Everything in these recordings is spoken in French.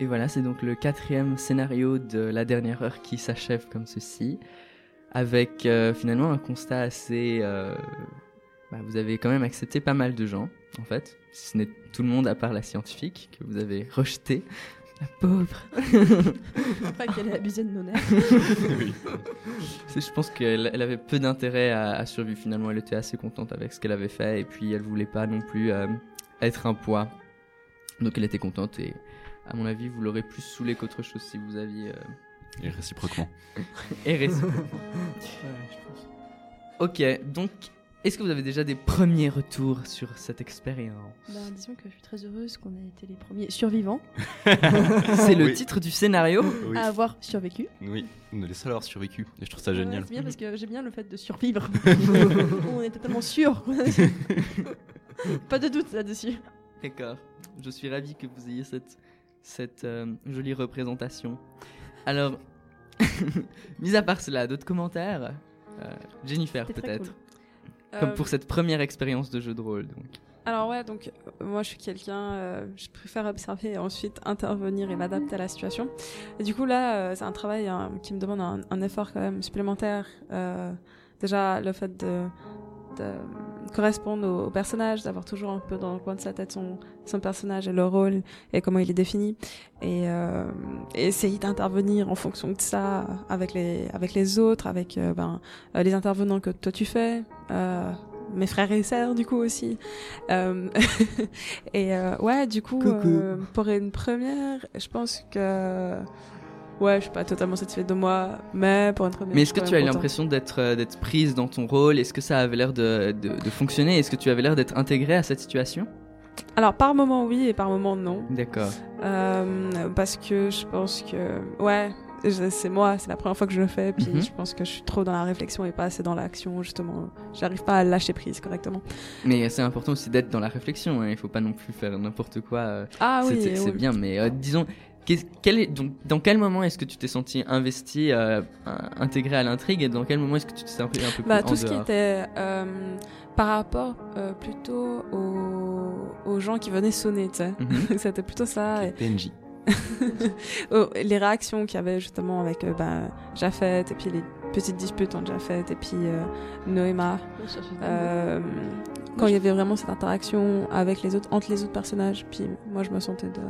Et voilà, c'est donc le quatrième scénario de la dernière heure qui s'achève comme ceci, avec euh, finalement un constat assez... euh, bah, vous avez quand même accepté pas mal de gens, en fait, si ce n'est tout le monde à part la scientifique, que vous avez rejeté. La pauvre Pas qu'elle ait abusé de nos nerfs. oui. Je pense qu'elle elle avait peu d'intérêt à, à survivre finalement. Elle était assez contente avec ce qu'elle avait fait et puis elle voulait pas non plus euh, être un poids. Donc elle était contente et à mon avis vous l'aurez plus saoulé qu'autre chose si vous aviez euh, Et réciproquement. et réciproquement. Ok, donc est-ce que vous avez déjà des premiers retours sur cette expérience? Ben, disons que je suis très heureuse qu'on ait été les premiers survivants C'est le Oui. titre du scénario Oui. à avoir survécu. Oui, on est les seuls à avoir survécu. Et je trouve ça Ouais, génial. c'est bien parce que j'aime bien le fait de survivre. on est totalement sûr. Pas de doute là-dessus. D'accord. Je suis ravi que vous ayez cette, cette euh, jolie représentation. Alors, mis à part cela, d'autres commentaires? Euh, Jennifer, peut-être. cool. Comme Euh, pour cette première expérience de jeu de rôle. Donc. Alors ouais, donc euh, moi je suis quelqu'un, euh, je préfère observer et ensuite intervenir et m'adapter à la situation. Et du coup là, euh, c'est un travail hein, qui me demande un, un effort quand même supplémentaire. Euh, déjà le fait de, de correspondre au, au personnage, d'avoir toujours un peu dans le coin de sa tête son, son personnage et le rôle et comment il est défini, et, euh, essayer d'intervenir en fonction de ça avec les avec les autres, avec euh, ben, euh, les intervenants que toi tu fais. Euh, mes frères et sœurs du coup aussi euh, et euh, ouais du coup pour une première je pense que ouais je suis pas totalement satisfaite de moi mais pour une première Mais est-ce que tu as eu l'impression d'être euh, d'être prise dans ton rôle? Est-ce que ça avait l'air de, de, de fonctionner? Est-ce que tu avais l'air d'être intégrée à cette situation? Alors par moment oui et par moment non D'accord. Euh, parce que je pense que ouais c'est moi c'est la première fois que je le fais puis Mhm. je pense que je suis trop dans la réflexion et pas assez dans l'action justement j'arrive pas à lâcher prise correctement Mais c'est important aussi d'être dans la réflexion. hein. Il faut pas non plus faire n'importe quoi. euh, ah oui c'est- c'est oui. bien, mais euh, disons, qu'est-ce- quel est, donc, dans quel moment est-ce que tu t'es senti investi, euh, in- intégré à l'intrigue, et dans quel moment est-ce que tu t'es senti un peu plus Bah, en tout ce qui était euh, par rapport euh, plutôt aux, aux gens qui venaient sonner, tu sais. Mhm. C'était plutôt ça. et- PNJ. oh, les réactions qu'il y avait justement avec euh, bah, Jafet et puis les petites disputes entre Jafet et puis euh, Noéma. Euh, quand il y avait vraiment cette interaction avec les autres, entre les autres personnages, puis moi je me sentais de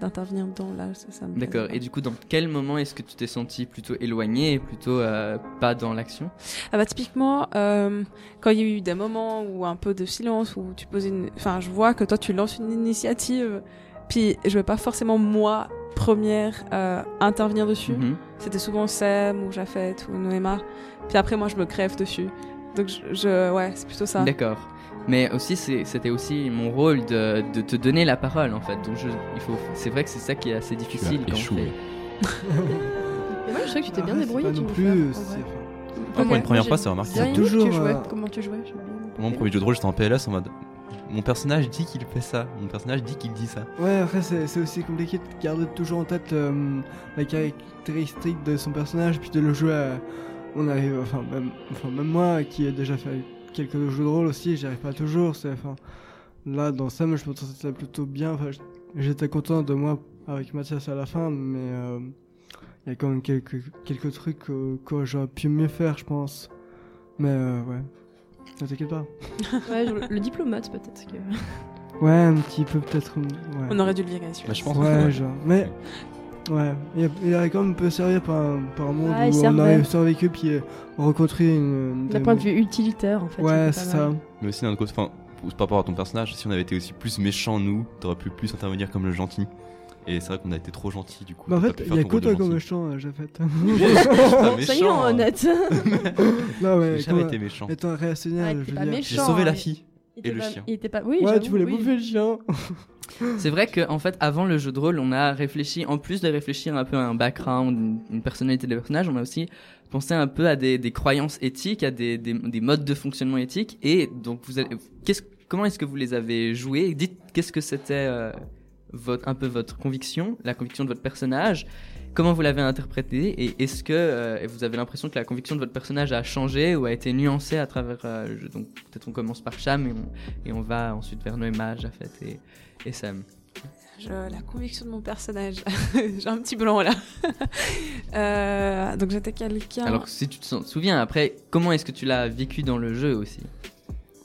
d'intervenir dedans là, ça, ça me D'accord. Et du coup, dans quel moment est-ce que tu t'es senti plutôt éloigné et plutôt euh, pas dans l'action? Ah bah typiquement, euh, quand il y a eu des moments où un peu de silence, où tu poses une... Enfin, je vois que toi, tu lances une initiative, puis je vais pas forcément, moi, première, euh, intervenir dessus. Mhm. C'était souvent Sam ou Jafet ou Noéma. Puis après, moi, je me crève dessus. Donc, je... je- ouais, c'est plutôt ça. D'accord. Mais aussi, c'est- c'était aussi mon rôle de, de te donner la parole, en fait. Donc, je, il faut, c'est vrai que c'est ça qui est assez difficile quand on échoué. fait. Mais moi, je trouvais que tu t'es bien c'est débrouillé, pas tu non plus, fais, en c'est- vrai. Ah, pour une première fois, c'est remarqué. aimé toujours, tu jouais, euh, comment tu jouais. Mon premier jeu de rôle, j'étais en PLS en mode. Mon personnage dit qu'il fait ça. Mon personnage dit qu'il dit ça. Ouais, après, c'est c'est aussi compliqué de garder toujours en tête euh, la caractéristique de son personnage, puis de le jouer à... On arrive, enfin même, enfin, même moi qui ai déjà fait quelques jeux de rôle aussi, j'y arrive pas toujours. c'est Enfin, là, dans Sam, je me sentais plutôt bien. Enfin, j'étais content de moi avec Mathias à la fin, mais euh, il y a quand même quelques, quelques trucs euh, que j'aurais pu mieux faire, je pense. Mais euh, ouais, ne t'inquiète pas. Ouais, genre, le diplomate, peut-être. Que... Ouais, un petit peu peut-être. Ouais. On aurait dû le virer, celui-là. Bah, je pense. Ouais, genre. Mais. Ouais, il, il aurait quand même peut servir par un, par un monde Ah, où on servait. aurait survécu puis euh, on reconstruit une. D'un point de vue utilitaire, en fait. Ouais, c'est ça. Mais aussi d'un autre côté, enfin, par rapport à ton personnage, si on avait été aussi plus méchants, nous, t'aurais pu plus intervenir comme le gentil. Et c'est vrai qu'on a été trop gentil du coup. Bah en fait, il y a que toi comme méchant, euh, j'ai fait. Pas Soyons méchant, hein. honnêtes. non, ouais, J'ai jamais été méchant. Étant Ah, réactionnaire, il je veux dire. méchant. J'ai sauvé la hein. fille. Il Et le pas- chien. Il était pas. Oui, Ouais, tu voulais oui. bouffer le chien. C'est vrai qu'en fait, avant le jeu de rôle, on a réfléchi, en plus de réfléchir un peu à un background, une, une personnalité des personnages, on a aussi pensé un peu à des, des croyances éthiques, à des, des, des modes de fonctionnement éthiques. Et donc, vous qu'est-ce, comment est-ce que vous les avez joués? Dites, qu'est-ce que c'était euh, votre, un peu votre conviction, la conviction de votre personnage? Comment vous l'avez interprété Et est-ce que euh, vous avez l'impression que la conviction de votre personnage a changé ou a été nuancée à travers euh, le jeu? Donc, peut-être on commence par Cham et on, et on va ensuite vers Noéma, Jafet et, et Sam. Je- la conviction de mon personnage. J'ai un petit blanc là. Euh, donc j'étais quelqu'un. Alors, si tu te souviens, après, comment est-ce que tu l'as vécu dans le jeu aussi?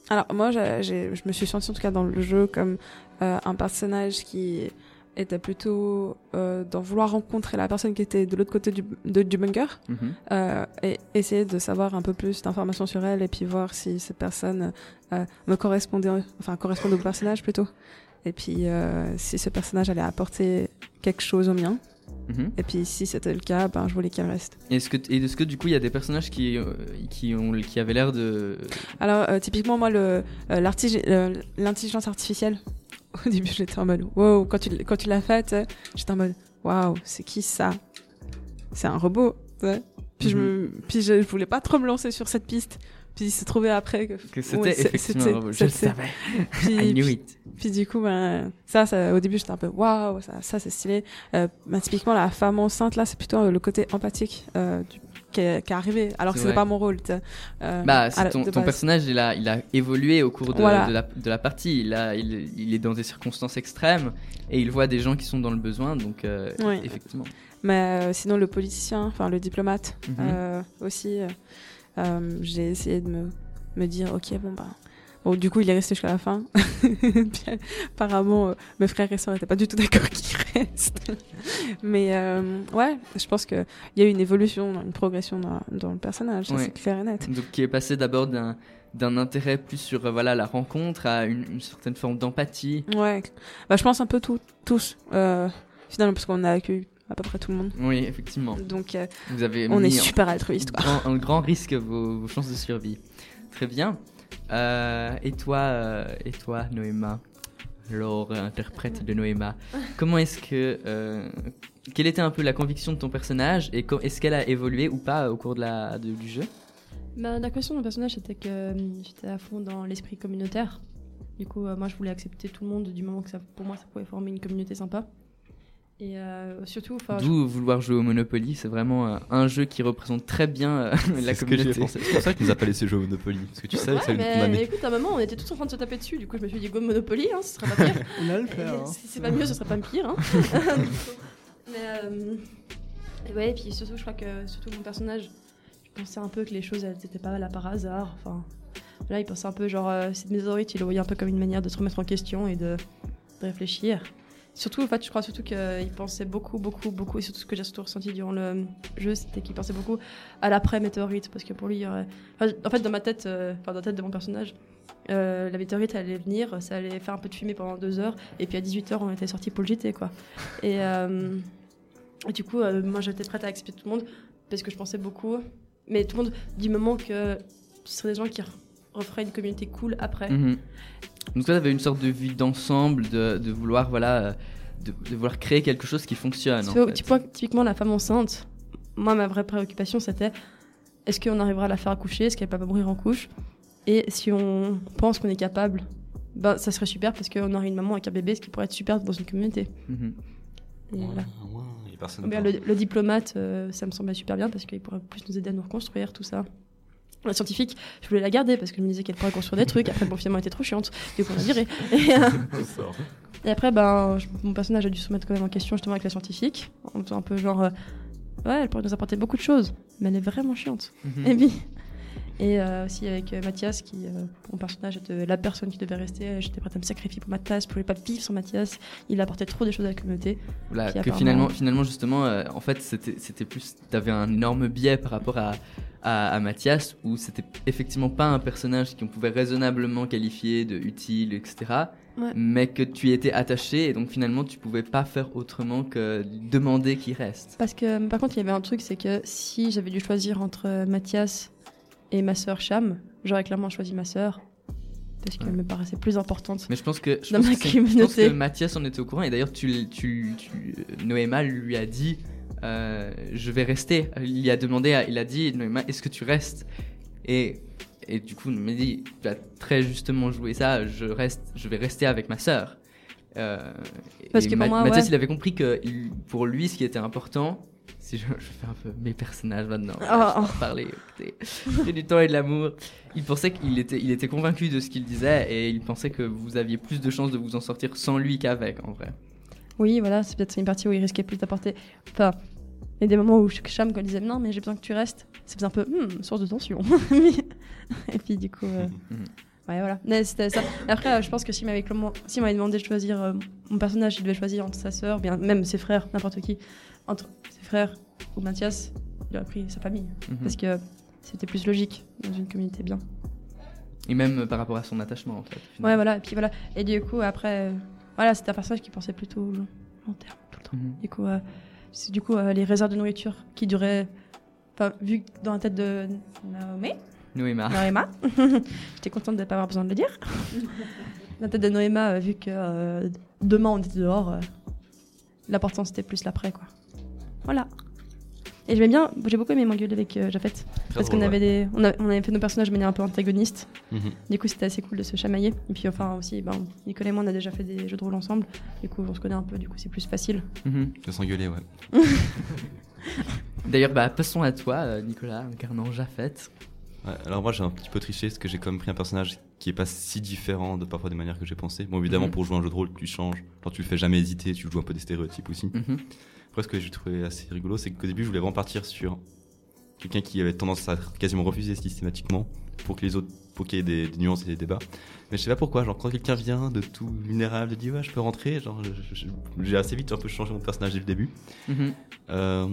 Alors moi, je me suis sentie en tout cas dans le jeu comme euh, un personnage qui était plutôt euh, dans vouloir rencontrer la personne qui était de l'autre côté du, de- du bunker Mhm. euh, et essayer de savoir un peu plus d'informations sur elle et puis voir si cette personne euh, me correspondait, enfin correspondait au personnage plutôt. Et puis euh, si ce personnage allait apporter quelque chose au mien. Mhm. Et puis si c'était le cas, ben je voulais qu'elle reste. Est-ce que, et est-ce que du coup, il y a des personnages qui, qui, ont, qui avaient l'air de. Alors, typiquement, moi, le, l'intelligence artificielle, au début, j'étais en mode, wow, quand tu, quand tu l'as faite, j'étais en mode, waouh, c'est qui ça? C'est un robot. ouais. Puis, je, me, puis je, je voulais pas trop me lancer sur cette piste. Puis il s'est trouvé après que, Que c'était Ouais, effectivement un robot. Je le savais. Puis, I knew puis, du coup, ben, ça, ça, au début, j'étais un peu waouh, ça, ça c'est stylé. Euh, ben, typiquement, la femme enceinte, là, c'est plutôt euh, le côté empathique euh, du, qui, est, qui est arrivé, alors que C'est c'était pas mon rôle. Euh, Bah, ton, personnage, il a, il a évolué au cours de, Voilà. de, la, de la partie. Il, a, il, il est dans des circonstances extrêmes et il voit des gens qui sont dans le besoin, donc euh, Oui. effectivement. Mais euh, sinon, le politicien, enfin le diplomate Mhm. aussi, j'ai essayé de me, me dire, ok, bon, bah. Bon, du coup, il est resté jusqu'à la fin. Puis, apparemment, euh, mes frères et sœurs n'étaient pas du tout d'accord qu'il reste. Mais euh, ouais, je pense qu'il y a eu une évolution, une progression dans, dans le personnage, Ouais. c'est clair et net. Donc, qui est passé d'abord d'un d'un intérêt plus sur euh, voilà la rencontre à une, une certaine forme d'empathie. Ouais, bah, je pense un peu tout, tous, euh, finalement, parce qu'on a accueilli à peu près tout le monde. Oui, effectivement. Donc, Vous avez on est super altruiste, quoi. grand, un grand risque vos, vos chances de survie. Très bien. Euh, et toi, euh, et toi, Noéma, Laure, interprète de Noéma, comment est-ce que, euh, quelle était un peu la conviction de ton personnage et est-ce qu'elle a évolué ou pas au cours de la, du jeu? Bah, la question de mon personnage, c'était que j'étais à fond dans l'esprit communautaire. Du coup, moi, je voulais accepter tout le monde du moment que ça, pour moi, ça pouvait former une communauté sympa. Et euh, surtout, enfin, je- D'où vouloir jouer au Monopoly, c'est vraiment euh, un jeu qui représente très bien euh, la C'est que communauté. C'est pour ça que tu nous as pas laissé jouer au Monopoly. Parce que tu savais que ça Ouais, allait nous mais, mais écoute, à un moment, on était tous en train de se taper dessus. Du coup, je me suis dit, go Monopoly, hein, ce serait pas pire. On a le faire. hein. Si c'est pas mieux, ce serait pas pire. Hein. Mais euh, et ouais, et puis surtout, je crois que surtout mon personnage, je pensais un peu que les choses elles étaient pas là par hasard. Enfin, là, il pensait un peu genre euh, cette météorite, il le voyait un peu comme une manière de se remettre en question et de, de réfléchir. Surtout, en fait, je crois surtout qu'il pensait beaucoup, beaucoup, beaucoup, et surtout ce que j'ai surtout ressenti durant le jeu, c'était qu'il pensait beaucoup à l'après-météorite, parce que pour lui, aurait... enfin, en fait, dans ma tête, euh, enfin, dans la tête de mon personnage, euh, la météorite allait venir, ça allait faire un peu de fumée pendant deux heures, et puis à 18h, on était sorti pour le JT, quoi. Et, euh, du coup, euh, moi, j'étais prête à accepter tout le monde, parce que je pensais beaucoup, mais tout le monde, du moment que ce serait des gens qui referaient une communauté cool après. Mhm. Donc toi, tu avais une sorte de vue d'ensemble, de, de vouloir voilà, euh, de, de vouloir créer quelque chose qui fonctionne. En fait. vois, typiquement, la femme enceinte, moi, ma vraie préoccupation, c'était est-ce qu'on arrivera à la faire accoucher? Est-ce qu'elle va pas mourir en couche? Et si on pense qu'on est capable, ben, ça serait super parce qu'on aurait une maman avec un bébé, ce qui pourrait être super dans une communauté. Mhm. Et voilà. Ouais, ouais, et personne Ou bien parle. le, le diplomate, euh, ça me semblait super bien parce qu'il pourrait plus nous aider à nous reconstruire, tout ça. La scientifique, je voulais la garder parce que je me disais qu'elle pourrait construire des trucs. Après, bon, finalement, elle était trop chiante. Du coup, on l'a virée. Et, euh, et après, ben, je- mon personnage a dû se mettre quand même en question justement avec la scientifique. En faisant un peu genre, euh, ouais, elle pourrait nous apporter beaucoup de choses, mais elle est vraiment chiante. Mhm. Et puis, et euh, aussi avec Mathias, qui, mon personnage était la personne qui devait rester. J'étais prête à me sacrifier pour Mathias, je pouvais pas vivre sans Mathias. Il apportait trop des choses à la communauté. Voilà, Puis que apparemment- finalement, finalement justement, en fait, c'était c'était plus, t'avais un énorme biais par rapport à, à, à Mathias, où c'était effectivement pas un personnage qu'on pouvait raisonnablement qualifier de utile, etc. Ouais. Mais que tu y étais attaché, et donc finalement, tu pouvais pas faire autrement que demander qu'il reste. Parce que, par contre, il y avait un truc, c'est que si j'avais dû choisir entre euh, Mathias et ma sœur Cham, j'aurais clairement choisi ma sœur. Parce qu'elle Ouais. me paraissait plus importante. Mais je pense que, je Dans pense ma que, je pense que Mathias en était au courant, et d'ailleurs, tu, tu, tu, Noéma lui a dit, euh, je vais rester. Il a demandé, à- il a dit, est-ce que tu restes? Et et du coup, il m'a dit, tu as très justement joué ça, je, reste, je vais rester avec ma sœur. Euh, Parce que pour moi, Mathias, ouais. il avait compris que il- pour lui, ce qui était important, si je, je fais un peu mes personnages maintenant, Oh, voilà, je oh. vais en parler, j'ai du temps et de l'amour. Il pensait qu'il était, il était convaincu de ce qu'il disait et il pensait que vous aviez plus de chances de vous en sortir sans lui qu'avec, en vrai. Oui, voilà, c'est peut-être une partie où il risquait plus d'apporter. Enfin, il y a des moments où Cham, quand il disait non, mais j'ai besoin que tu restes, ça faisait un peu hmm, source de tension. Et puis du coup, euh, Mhm. ouais, voilà. Mais c'était ça. Après, euh, je pense que s'il m'avait m'avait demandé de choisir euh, mon personnage, il devait choisir entre sa sœur, bien même ses frères, n'importe qui, entre ses frères ou Mathias, il aurait pris sa famille. Mhm. Parce que c'était plus logique dans une communauté bien. Et même euh, par rapport à son attachement, en fait. Ouais, voilà. Et puis voilà. Et du coup, après, voilà, c'était un personnage qui pensait plutôt long, long terme tout le temps. Mhm. Du coup, euh, c'est du coup euh, les réserves de nourriture qui duraient. Enfin, vu que dans la tête de Naomi, Noéma. Noéma, j'étais contente de ne pas avoir besoin de le dire. dans la tête de Noéma, euh, vu que euh, demain on était dehors, euh, l'important c'était plus l'après, quoi. Voilà. Et j'aimais bien, j'ai beaucoup aimé m'engueuler avec euh, Jafet. Très Parce qu'on avait, ouais. des, on, a- on avait fait nos personnages de manière un peu antagoniste. Mhm. Du coup, c'était assez cool de se chamailler. Et puis, enfin, aussi, ben, Nicolas et moi, on a déjà fait des jeux de rôle ensemble. Du coup, on se connaît un peu, du coup, c'est plus facile. Mhm. De s'engueuler, ouais. D'ailleurs, bah, passons à toi, euh, Nicolas, incarnant Jafet. Ouais, alors moi j'ai un petit peu triché parce que j'ai quand même pris un personnage qui est pas si différent de parfois des manières que j'ai pensé. Bon évidemment Mhm. pour jouer un jeu de rôle tu changes, genre tu le fais jamais hésiter, tu joues un peu des stéréotypes aussi. Mhm. Après ce que j'ai trouvé assez rigolo c'est qu'au début je voulais vraiment partir sur quelqu'un qui avait tendance à quasiment refuser systématiquement pour que les autres, pour qu'il y ait des, des nuances et des débats. Mais je sais pas pourquoi, genre quand quelqu'un vient de tout vulnérable, de dire ouais je peux rentrer, genre j'ai assez vite un peu changé mon personnage dès le début. Mhm. Euh,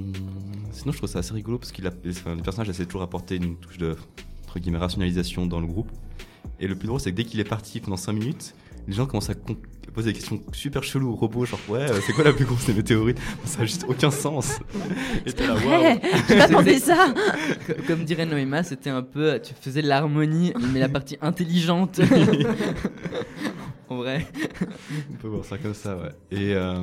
sinon, je trouve ça assez rigolo parce que enfin, le personnage essaie toujours d'apporter une touche de entre guillemets, rationalisation dans le groupe. Et le plus drôle, c'est que dès qu'il est parti pendant 5 minutes, les gens commencent à poser des questions super cheloues au robot, genre ouais, euh, c'est quoi la plus grosse des météorites Ça a juste aucun sens. Et t'es là, waouh. J'ai pas pensé ça Co- Comme dirait Noéma, c'était un peu. Tu faisais de l'harmonie, mais la partie intelligente. en vrai. On peut voir ça comme ça, ouais. Et euh,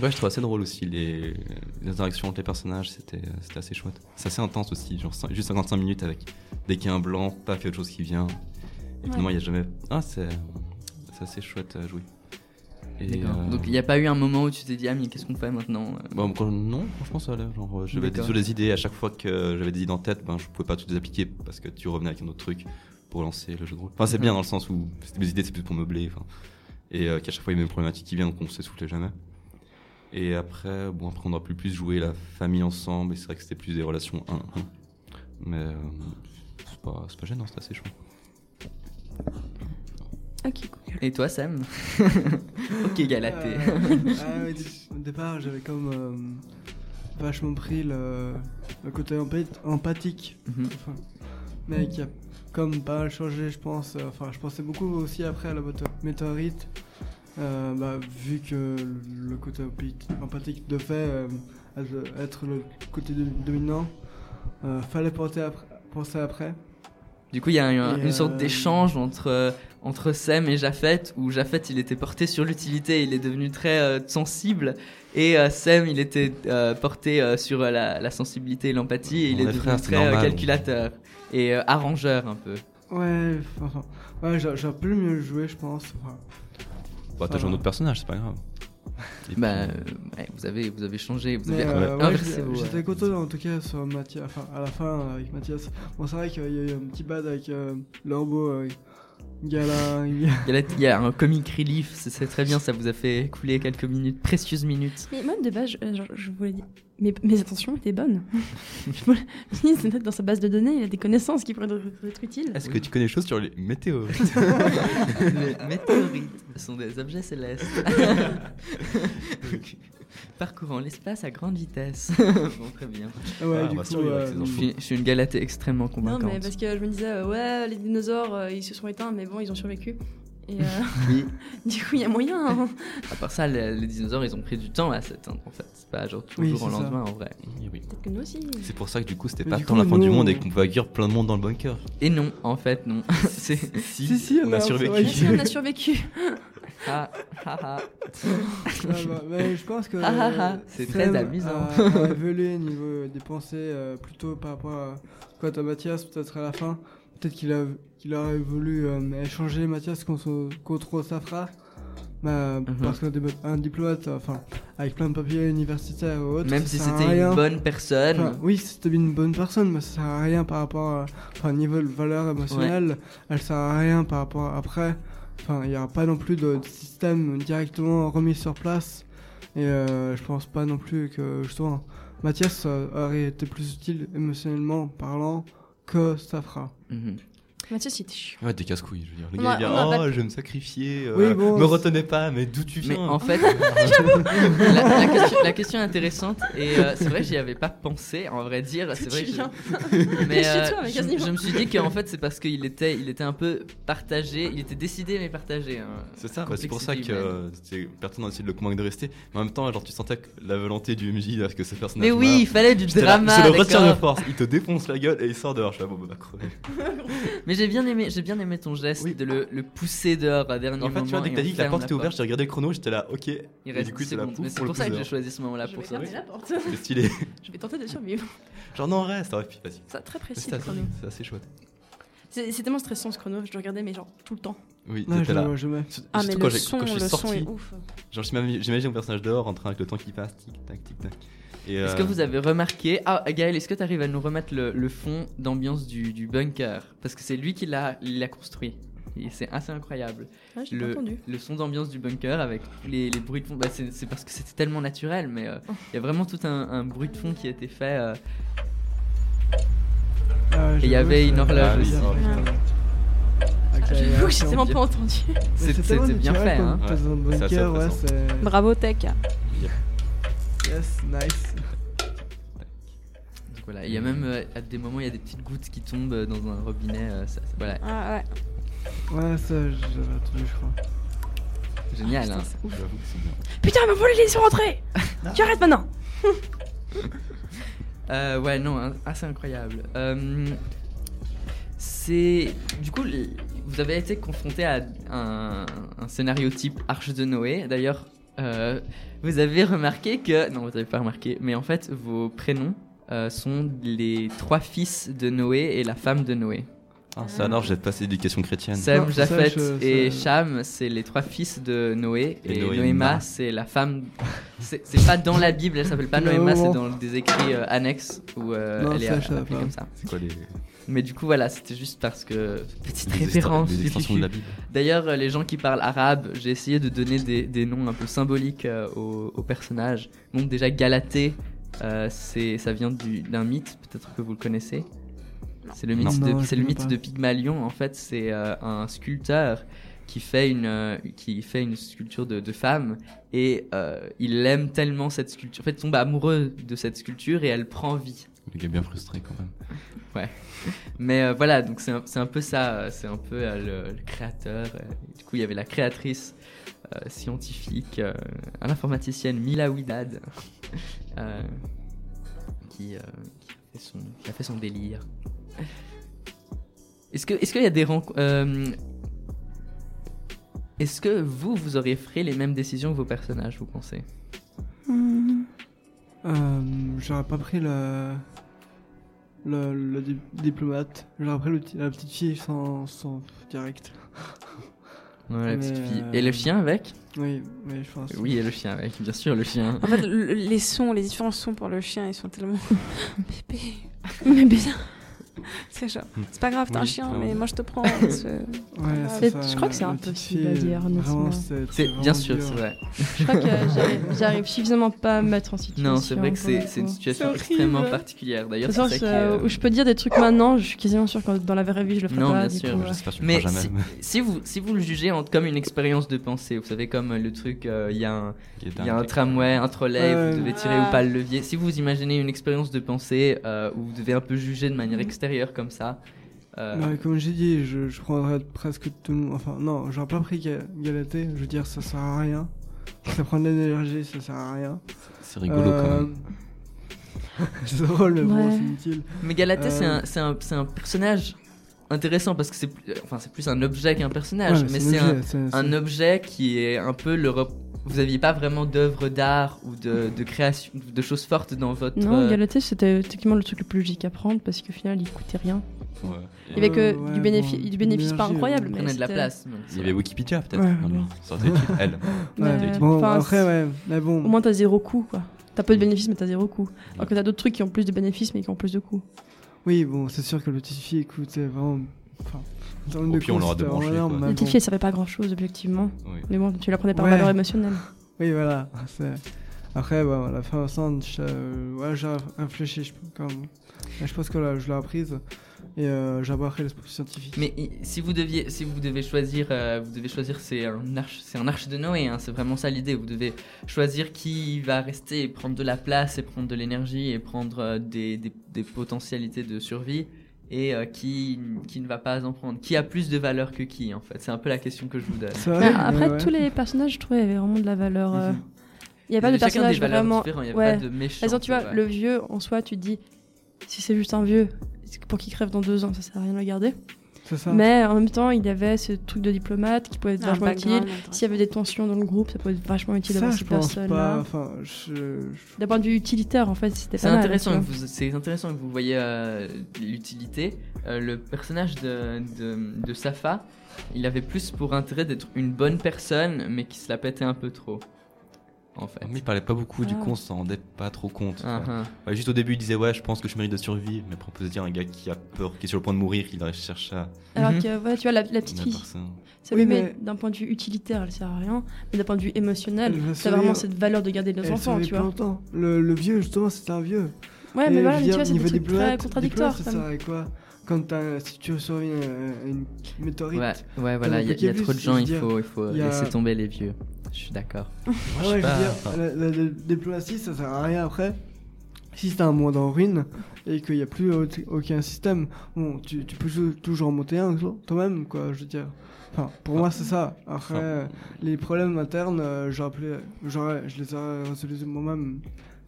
ouais, je trouve assez drôle aussi les, les interactions entre les personnages, c'était c'était assez chouette. C'est assez intense aussi, genre cin- juste 55 minutes avec dès qu'il y a un blanc, paf, il y a autre chose qui vient. Et finalement, il y a jamais. Ah, c'est c'est assez chouette à jouer. Euh, Donc il n'y a pas eu un moment où tu t'es dit, ah, mais qu'est-ce qu'on fait maintenant euh? Bon, quand- non, franchement, ça allait. Genre, euh, j'avais des, des idées à chaque fois que j'avais des idées en tête, ben, je pouvais pas toutes les appliquer parce que tu revenais avec un autre truc pour lancer le jeu de rôle. Enfin, c'est bien dans le sens où mes idées, c'est plus pour meubler. enfin. Et euh, qu'à chaque fois, il y a une problématique qui vient, donc on s'essoufflait jamais. Et après, bon, après, on aurait pu plus jouer la famille ensemble, et c'est vrai que c'était plus des relations 1-1. Mais euh, c'est pas, c'est pas gênant, c'est assez chouette. Ok, cool. Et toi, Sam Ok, Galatée. Euh, ah ouais, au départ, j'avais comme euh, vachement pris le, le côté empathique. Mhm. Enfin, mais qui a comme pas mal changé, je pense. Euh, Enfin, je pensais beaucoup aussi après à la moto- météorite. Euh, bah, vu que le côté empathique de fait euh, être- le côté do- dominant, euh, fallait penser après. Penser après. Du coup, il y a eu un- une sorte euh, d'échange entre, euh, entre Sam et Jafet, où Jafet, il était porté sur l'utilité, il est devenu très euh, sensible, et euh, Sam, il était euh, porté euh, sur la, la sensibilité et l'empathie, et il On est est devenu très normal. calculateur et euh, arrangeur un peu. Ouais, enfin, ouais, j'a- j'aurais pu mieux jouer, je pense. Enfin, Bah, joué un autre personnage, c'est pas grave. Bah, euh, ouais, vous, avez, vous avez changé, vous Mais, avez euh, ouais, inversé j'étais- vos, J'étais euh, content en tout cas sur Mathias, enfin à la fin avec Mathias. Bon, c'est vrai qu'il y a eu un petit bad avec euh, euh. Il y, a, la- il y a un comic relief, c'est- très bien, ça vous a fait couler quelques minutes, précieuses minutes. Mais moi, de base, je, euh, genre, je voulais dire. Mes, mes intentions étaient bonnes. je voulais- je c'est peut-être dans sa base de données, il a des connaissances qui pourraient être, être utiles. Est-ce que tu connais des choses sur les météorites Les météorites sont des objets célestes. Parcourant l'espace à grande vitesse. bon, très bien. Ah ouais, Ah, du bah, coup, euh, Je suis, je suis une galatée extrêmement Non, convaincante. mais parce que je me disais, euh, ouais, les dinosaures, euh, ils se sont éteints, mais bon, ils ont survécu. Et euh, Oui. du coup, il y a moyen. hein. À part ça, les, les dinosaures, ils ont pris du temps à s'éteindre en fait. C'est pas genre Oui, toujours au c'est ça. lendemain en vrai. Oui, oui. Peut-être que nous aussi. C'est pour ça que du coup, c'était pas tant la fin du monde et on- qu'on peut accueillir plein de monde dans le bunker. Et non, en fait, non. C'est. Si, Si, si, on a on a- survécu. Si, on a survécu. Ah, ah, ah. bah, je pense que. Ah, ah, ah, c'est très amusant. Évolué niveau des pensées euh, plutôt par rapport à quoi à Mathias, peut-être à la fin. Peut-être qu'il a qu'il aurait voulu euh, échanger Mathias contre, contre sa frère. Bah, Mhm. Parce qu'un diplomate, enfin, avec plein de papiers universitaires ou autres, Même si c'était une bonne personne. Enfin, oui, c'était une bonne personne, mais ça sert à rien par rapport à. Enfin, niveau de valeur émotionnelle, elle sert à rien par rapport à après. Enfin, il n'y aura pas non plus de, de système directement remis sur place. Et euh, je pense pas non plus que justement Mathias euh, aurait été plus utile émotionnellement parlant que Safra. Il était chiant. Ouais, des casse-couilles, je veux dire. Le gars, a- il dit a Oh, je vais me sacrifier. euh, Oui, bon, me retenez pas, mais d'où tu Mais viens en fait, la, la question, la question intéressante et euh, c'est vrai j'y avais pas pensé. En vrai dire, c'est vrai. je- viens. Mais euh, mais je, je me suis dit qu'en fait c'est parce qu'il était, il était un peu partagé, il était décidé mais partagé. hein. C'est ça, bah, c'est pour ça que euh, c'est- personne n'a essayé de le convaincre de rester. Mais en même temps, genre, tu sentais que la volonté du MJ à ce que ce personnage. Mais oui, il fallait du J'étais là, drama. je le retiens de force. Il te défonce la gueule et il sort dehors. Je suis là, bon, bah, crever. Mais j'ai bien aimé, j'ai bien aimé ton geste Oui. de le, le pousser dehors à dernier En fait, tu vois, moment dès que et t'as dit que la porte était ouverte, j'ai regardé le chrono, j'étais là, ok. Il et reste du coup, 10 c'est pour le pour ça que j'ai choisi ce moment-là pour ça. fermer la porte. C'est stylé. Je vais tenter de survivre. Genre, non, reste. Ouais, puis vas-y. C'est très précis C'est le assez, chrono. c'est assez chouette. C'est tellement stressant ce chrono, je le regardais mais genre tout le temps. Oui, Non, je là. vois Ah, mais quand le j'ai- son, quand je le suis son sorti, est ouf. genre, j'imagine j'imagine mon personnage dehors en train avec le temps qui passe, tic tac, tic tac. Est-ce euh, que vous avez remarqué Ah, Gaël, est-ce que tu arrives à nous remettre le, le fond d'ambiance du, du bunker? Parce que c'est lui qui l'a construit. Et c'est assez incroyable. Ah, Le, entendu. le son d'ambiance du bunker avec tous les, les bruits de fond, bah, c'est parce que c'était tellement naturel, mais euh, Oh. il y a vraiment tout un, un bruit de fond qui a été fait. euh, Ah, Et il y avait une horloge Ah, aussi. la- J'avoue que j'ai tellement pas entendu. C'était bien fait, hein. Ouais, bunker, ouais. Bravo Tech. Yes, nice. donc voilà, il y a même euh, à des moments il y a des petites gouttes qui tombent euh, dans un robinet. euh, ça- ça- voilà, Ah ouais. Ouais, ça, j'avais entendu, je crois. génial. hein. J'avoue que c'est bien. Putain, ils m'ont volé les sont rentrés Tu arrêtes maintenant Euh, ouais, non, hein, assez incroyable. Euh, c'est. Du coup, l- vous avez été confronté à un, un scénario type Arche de Noé. D'ailleurs, euh, vous avez remarqué que. Non, vous n'avez pas remarqué, mais en fait, vos prénoms euh, sont les trois fils de Noé et la femme de Noé. Ah, ça alors, j'ai passé l'éducation chrétienne. Sem, Japheth je- et Cham, c'est les trois fils de Noé. Et Et, Noéma. Noéma, c'est la femme. C'est pas dans la Bible, elle s'appelle pas Noéma, c'est dans des écrits euh, annexes où euh, Non, elle est ça, appelée pas. comme ça. C'est quoi les, Mais du coup, voilà, c'était juste parce que. Petite les, référence. D'ailleurs, euh, les gens qui parlent arabe, j'ai essayé de donner des, des noms un peu symboliques euh, aux, aux personnages. Donc, déjà, Galatée, euh, ça vient du- d'un mythe, peut-être que vous le connaissez. C'est le mythe, Non, de, je c'est le connais mythe pas. de Pygmalion. En fait, c'est euh, un sculpteur qui fait une, euh, qui fait une sculpture de, de femme et euh, il aime tellement cette sculpture. En fait, il tombe amoureux de cette sculpture et elle prend vie. Le gars est bien frustré quand même. Mais euh, voilà, donc c'est un, c'est un peu ça, c'est un peu euh, le, le créateur. euh, du coup, il y avait la créatrice euh, scientifique, euh, l'informaticienne Mila Widad, euh, qui, euh, qui, a fait son, qui a fait son délire. Est-ce que, est-ce qu'il y a des rencontres Est-ce que vous, vous auriez fait les mêmes décisions que vos personnages, vous pensez? Euh, J'aurais pas pris le. Le, le di- diplomate. J'aurais pris le la petite fille sans, sans direct. Ouais, la Mais, petite fille. euh, Et le chien avec? Oui, mais je pense. Oui, et le chien avec, bien sûr, le chien. En fait, le- les sons, les différents sons pour le chien, ils sont tellement. Bébé. Mais bien. C'est genre. C'est pas grave, t'es un chien, mais moi je te prends. c'est- Ouais, C'est- ça, je crois que c'est dire, honnêtement. Vraiment, c'est bien sûr, dur. c'est vrai. Je crois que j'arrive- j'arrive suffisamment pas à me mettre en situation. Non, c'est vrai que c'est une situation extrêmement particulière. D'ailleurs, c'est euh, euh, où je peux dire des trucs maintenant, je suis quasiment sûr que dans la vraie vie je le ferai Non, pas. bien du sûr, euh, Mais si, vous, si vous le jugez comme une expérience de pensée, vous savez, comme le truc, euh, il y a un, un tramway, un trolley, vous devez tirer ou pas le levier. Si vous imaginez une expérience de pensée euh, où vous devez un peu juger de manière comme ça, euh, Ouais, comme j'ai dit, je, je prendrais presque tout le monde. Enfin, non, j'aurais pas pris Ga- Galatée. Je veux dire, ça sert à rien. Ça prend de l'énergie, ça sert à rien. C'est rigolo quand Euh, même. c'est drôle, mais bon, Ouais. c'est inutile. mais Galatée, c'est Euh. un, c'est un, c'est un personnage intéressant parce que c'est, plus- enfin, c'est plus un objet qu'un personnage, Ouais, mais un c'est un, objet, c'est- c'est- un objet qui est un peu le rep- vous aviez pas vraiment d'œuvre d'art ou de, de création de choses fortes dans votre Non, euh, Galatée c'était techniquement le truc le plus logique à prendre parce qu'au final il coûtait rien. Ouais. Il y avait que Euh, du, bénéfice, bon, du bénéfice pas incroyable. mais prenait de la place. donc Il y avait Wikipédia peut-être. Ouais, ça aurait été utile. Elle. Mais, Ouais. Bon, enfin, après, ouais, mais bon. Au moins, t'as zéro coût, quoi. T'as peu de bénéfices, mais t'as zéro coût. Alors que t'as d'autres trucs qui ont plus de bénéfices, mais qui ont plus de coûts. Oui, bon, c'est sûr que le Tiffy coûtait vraiment. Enfin, en termes Au pire, on l'aura débranché, énorme, quoi. Le ça fait pas grand chose, objectivement. Oui. Mais bon, tu la prenais par Ouais. valeur émotionnelle. Oui, voilà. Après, bon, la fin je- euh, ouais, j'ai réfléchi. Je, quand même. Mais je pense que là, je l'ai apprise. Et euh, j'ai appris les scientifiques. Mais i- si vous deviez, si vous devez choisir, euh, vous devez choisir, c'est un arche, c'est un arche de Noé. hein, c'est vraiment ça l'idée. Vous devez choisir qui va rester et prendre de la place et prendre de l'énergie et prendre euh, des, des, des potentialités de survie et euh, qui qui ne va pas en prendre. Qui a plus de valeur que qui en fait. C'est un peu la question que je vous donne. Vrai, après, ouais. tous les personnages, je trouvais, avaient vraiment de la valeur. euh, Mhm. Il n'y a pas de personnage valeurs vraiment. Il n'y a ouais. pas de méchant. Par exemple, tu vois, ouais. le vieux, en soi, tu te dis, si c'est juste un vieux, c'est pour qu'il crève dans deux ans, ça sert à rien de le garder. Ça. Mais en même temps, il avait ce truc de diplomate qui pouvait être Un vachement utile. S'il y avait des tensions dans le groupe, ça pouvait être vachement utile d'avoir ces personnes-là. Enfin, je. D'un point de vue utilitaire, en fait, c'était C'est pas mal, intéressant, vous, c'est intéressant que vous voyez euh, l'utilité. Euh, le personnage de, de, de Safa, il avait plus pour intérêt d'être une bonne personne, mais qui se la pétait un peu trop. En fait. Mais il parlait pas beaucoup, du Ah. coup on s'en rendait pas trop compte. Ah, ah. Ouais, juste au début il disait ouais je pense que je mérite de survivre, mais après on peut se dire un gars qui a peur, qui est sur le point de mourir, il arrive chercher à Alors Mhm. que, ouais, tu vois, la, la petite fille, ça Oui, lui met mais- d'un point de vue utilitaire, elle sert à rien, mais d'un point de vue émotionnel, va t'as vraiment cette valeur de garder nos elle enfants, tu vois. longtemps. Le, le vieux, justement, c'était un vieux. Ouais, Et mais voilà, mais tu vois, c'est des trucs très contradictoires. ça comme- sert à quoi Quand si tu à une météorite. Ouais, ouais, voilà, il y, a- y trop de gens, il faut, il faut a- laisser tomber les vieux. Je suis d'accord. Ouais, je veux pas, la, la- la diplomatie, ça sert à rien après. Si c'est un monde en ruine et qu'il n'y a plus au- aucun système, bon, tu, tu peux jou- toujours en monter un toi-même, quoi, je veux dire. Enfin, pour moi, c'est ça. Après, euh, les problèmes internes, euh, j'aurais- je les aurais résolus moi-même.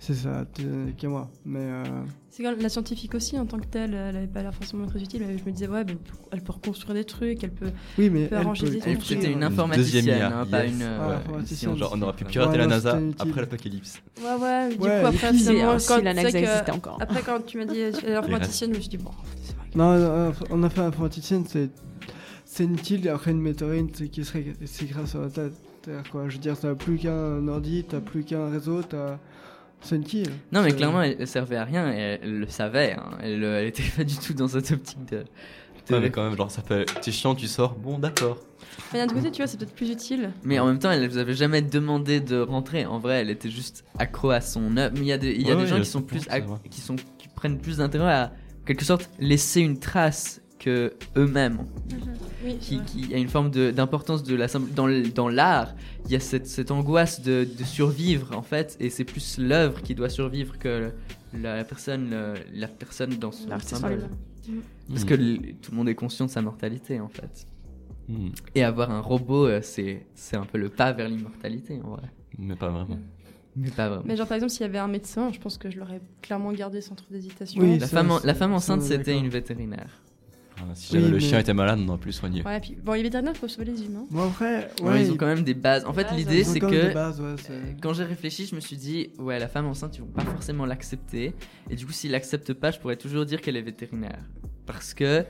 C'est ça, t'es- qu'à moi. Mais euh, C'est comme la scientifique aussi, en tant que telle, elle avait pas l'air forcément très utile. mais Je me disais, ouais, mais elle peut reconstruire des trucs, elle peut. oui, mais peut elle arranger peut des construire. trucs. C'était une Une informaticienne, hein, IA, pas yes. une. Ah, euh, informaticienne. scientifique. Genre, on aurait pu pirater Ouais, la non, NASA après l'apocalypse. Ouais, ouais, du Ouais, coup, après, finalement, si quand, la NASA existait encore. après, quand tu m'as dit euh, l'informaticienne, je me suis dit, bon, c'est Non, on a fait informaticienne, c'est c'est inutile. Et après, une météorite c'est qui serait c'est grave sur la tête. Terre, quoi. Je veux dire, t'as plus qu'un ordi, t'as plus qu'un réseau, t'as. C'est. Non, mais clairement, elle, servait à rien et elle, elle le savait. hein. Elle, euh, elle était pas du tout dans cette optique de. de- Ouais, mais quand même, genre ça fait. T'es chiant, tu sors, bon d'accord. Mais d'un autre côté, tu vois, c'est peut-être plus utile. Mais en même temps, elle vous avait jamais demandé de rentrer. En vrai, elle était juste accro à son œuvre. Mais il y a des, il y a Ouais, des ouais, gens qui sont plus, qui sont, qui prennent plus d'intérêt à, en quelque sorte, laisser une trace que eux-mêmes. Oui, Qui, qui il y a une forme de- d'importance de, la dans l'art. Il y a cette, cette angoisse de, de survivre en fait, et c'est plus l'œuvre qui doit survivre que la, la personne, le- la personne dans son L'artiste symbole. lui-même. Parce que tout le monde est conscient de sa mortalité en fait. Hmm. Et avoir un robot, euh, c'est c'est un peu le pas vers l'immortalité en vrai. Mais pas vraiment. Mais pas vraiment. Mais genre, par exemple, s'il y avait un médecin, je pense que je l'aurais clairement gardé sans trop d'hésitation. Oui, La femme, en- c'est- la femme ça, enceinte, c'était d'accord. une vétérinaire. Si Oui, jamais le mais- chien était malade, on aurait pu le soigner. Ouais, puis bon, les vétérinaires faut sauver les humains. Bon, après, Ouais, ouais, ils ont quand même des bases. En fait, bases, l'idée, ils c'est que des bases, ouais, c'est- quand j'ai réfléchi, je me suis dit, ouais, la femme enceinte, ils vont pas forcément l'accepter. Et du coup, s'ils l'acceptent pas, je pourrais toujours dire qu'elle est vétérinaire. Parce que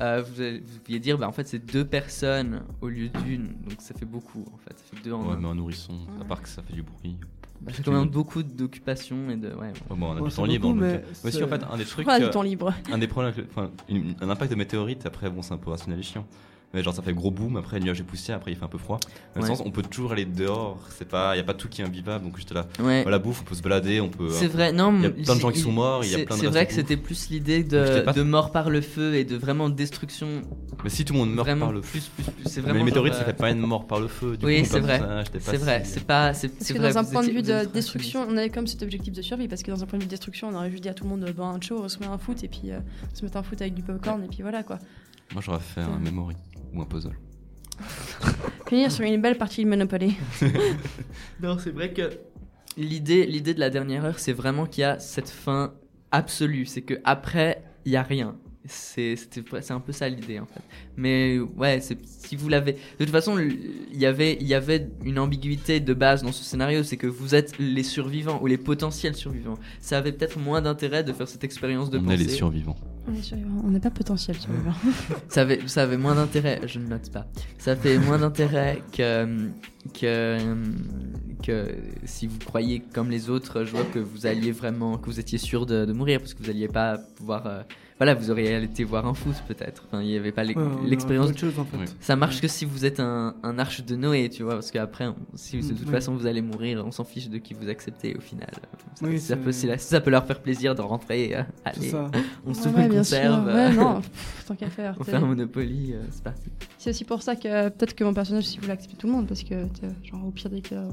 euh, vous, allez- vous pouviez dire, bah, en fait, c'est deux personnes au lieu d'une. Donc ça fait beaucoup, en fait. Ça fait deux en Ouais, un. mais un nourrisson, à part que ça fait du bruit. Bah, c'est quand même beaucoup d'occupations et de. Ouais, ouais. Ouais, bon, on a du temps libre. beaucoup, donc, mais euh, aussi, en fait, un des trucs. Voilà, euh, du temps libre. un des problèmes, enfin, un impact de météorite, après, bon, c'est un peu rationnel et chiant. Mais genre, ça fait gros boom, après, nuage et poussière, après, il fait un peu froid. Dans le Ouais. sens, on peut toujours aller dehors, c'est pas, y a pas tout qui est invivable, donc juste là. Ouais. La bouffe, on peut se balader, on peut. C'est vrai, non. Il y a mais plein de gens qui il- sont morts, il y a c'est- plein de C'est vrai que c'était plus l'idée de, de mort par le feu et de vraiment destruction. Mais si tout le monde meurt vraiment par le plus, plus, plus. C'est Mais vraiment. les météorites, genre, ça euh, fait pas une mort par le feu. Du Oui, coup, c'est vrai. C'est vrai, c'est pas. c'est- Parce c'est que vrai, dans un point de vue de destruction, on avait comme cet objectif de survie, parce que dans un point de vue de destruction, on aurait juste dit à tout le monde, ben, un show, on se met un foot, et puis euh, on se met un foot avec du popcorn, et puis voilà quoi. Moi, j'aurais fait un memory ou un puzzle. Finir sur une belle partie de Monopoly. Non, c'est vrai que l'idée, l'idée de la dernière heure, c'est vraiment qu'il y a cette fin absolue. C'est que après, il y a rien. C'est, c'était, c'est un peu ça l'idée en fait. Mais ouais, c'est, si vous l'avez, de toute façon, il y avait, il y avait une ambiguïté de base dans ce scénario, c'est que vous êtes les survivants ou les potentiels survivants. Ça avait peut-être moins d'intérêt de faire cette expérience de on pensée. est les survivants. On n'est pas potentiel survivant. Ça avait, ça avait moins d'intérêt, je ne note pas. Ça fait moins d'intérêt que, que, que si vous croyez comme les autres, je vois que vous alliez vraiment, que vous étiez sûr de, mourir parce que vous alliez pas pouvoir. euh, voilà, vous auriez été voir un foot peut-être. Enfin, il n'y avait pas Ouais, l'expérience. autre chose, en fait. Oui. Ça marche que si vous êtes un, un arche de Noé, tu vois, parce qu'après, si de Mm, toute oui. façon vous allez mourir, on s'en fiche de qui vous acceptez au final. Ça, Oui, ça peut, la- ça peut leur faire plaisir de rentrer, euh, allez, on Ouais, s'ouvre ouais, une conserve, Ouais, euh, non, pff, tant qu'à faire. on fait un Monopoly, euh, c'est parti. C'est aussi pour ça que peut-être que mon personnage, si vous voulez accepter tout le monde, parce que, genre, au pire des cas,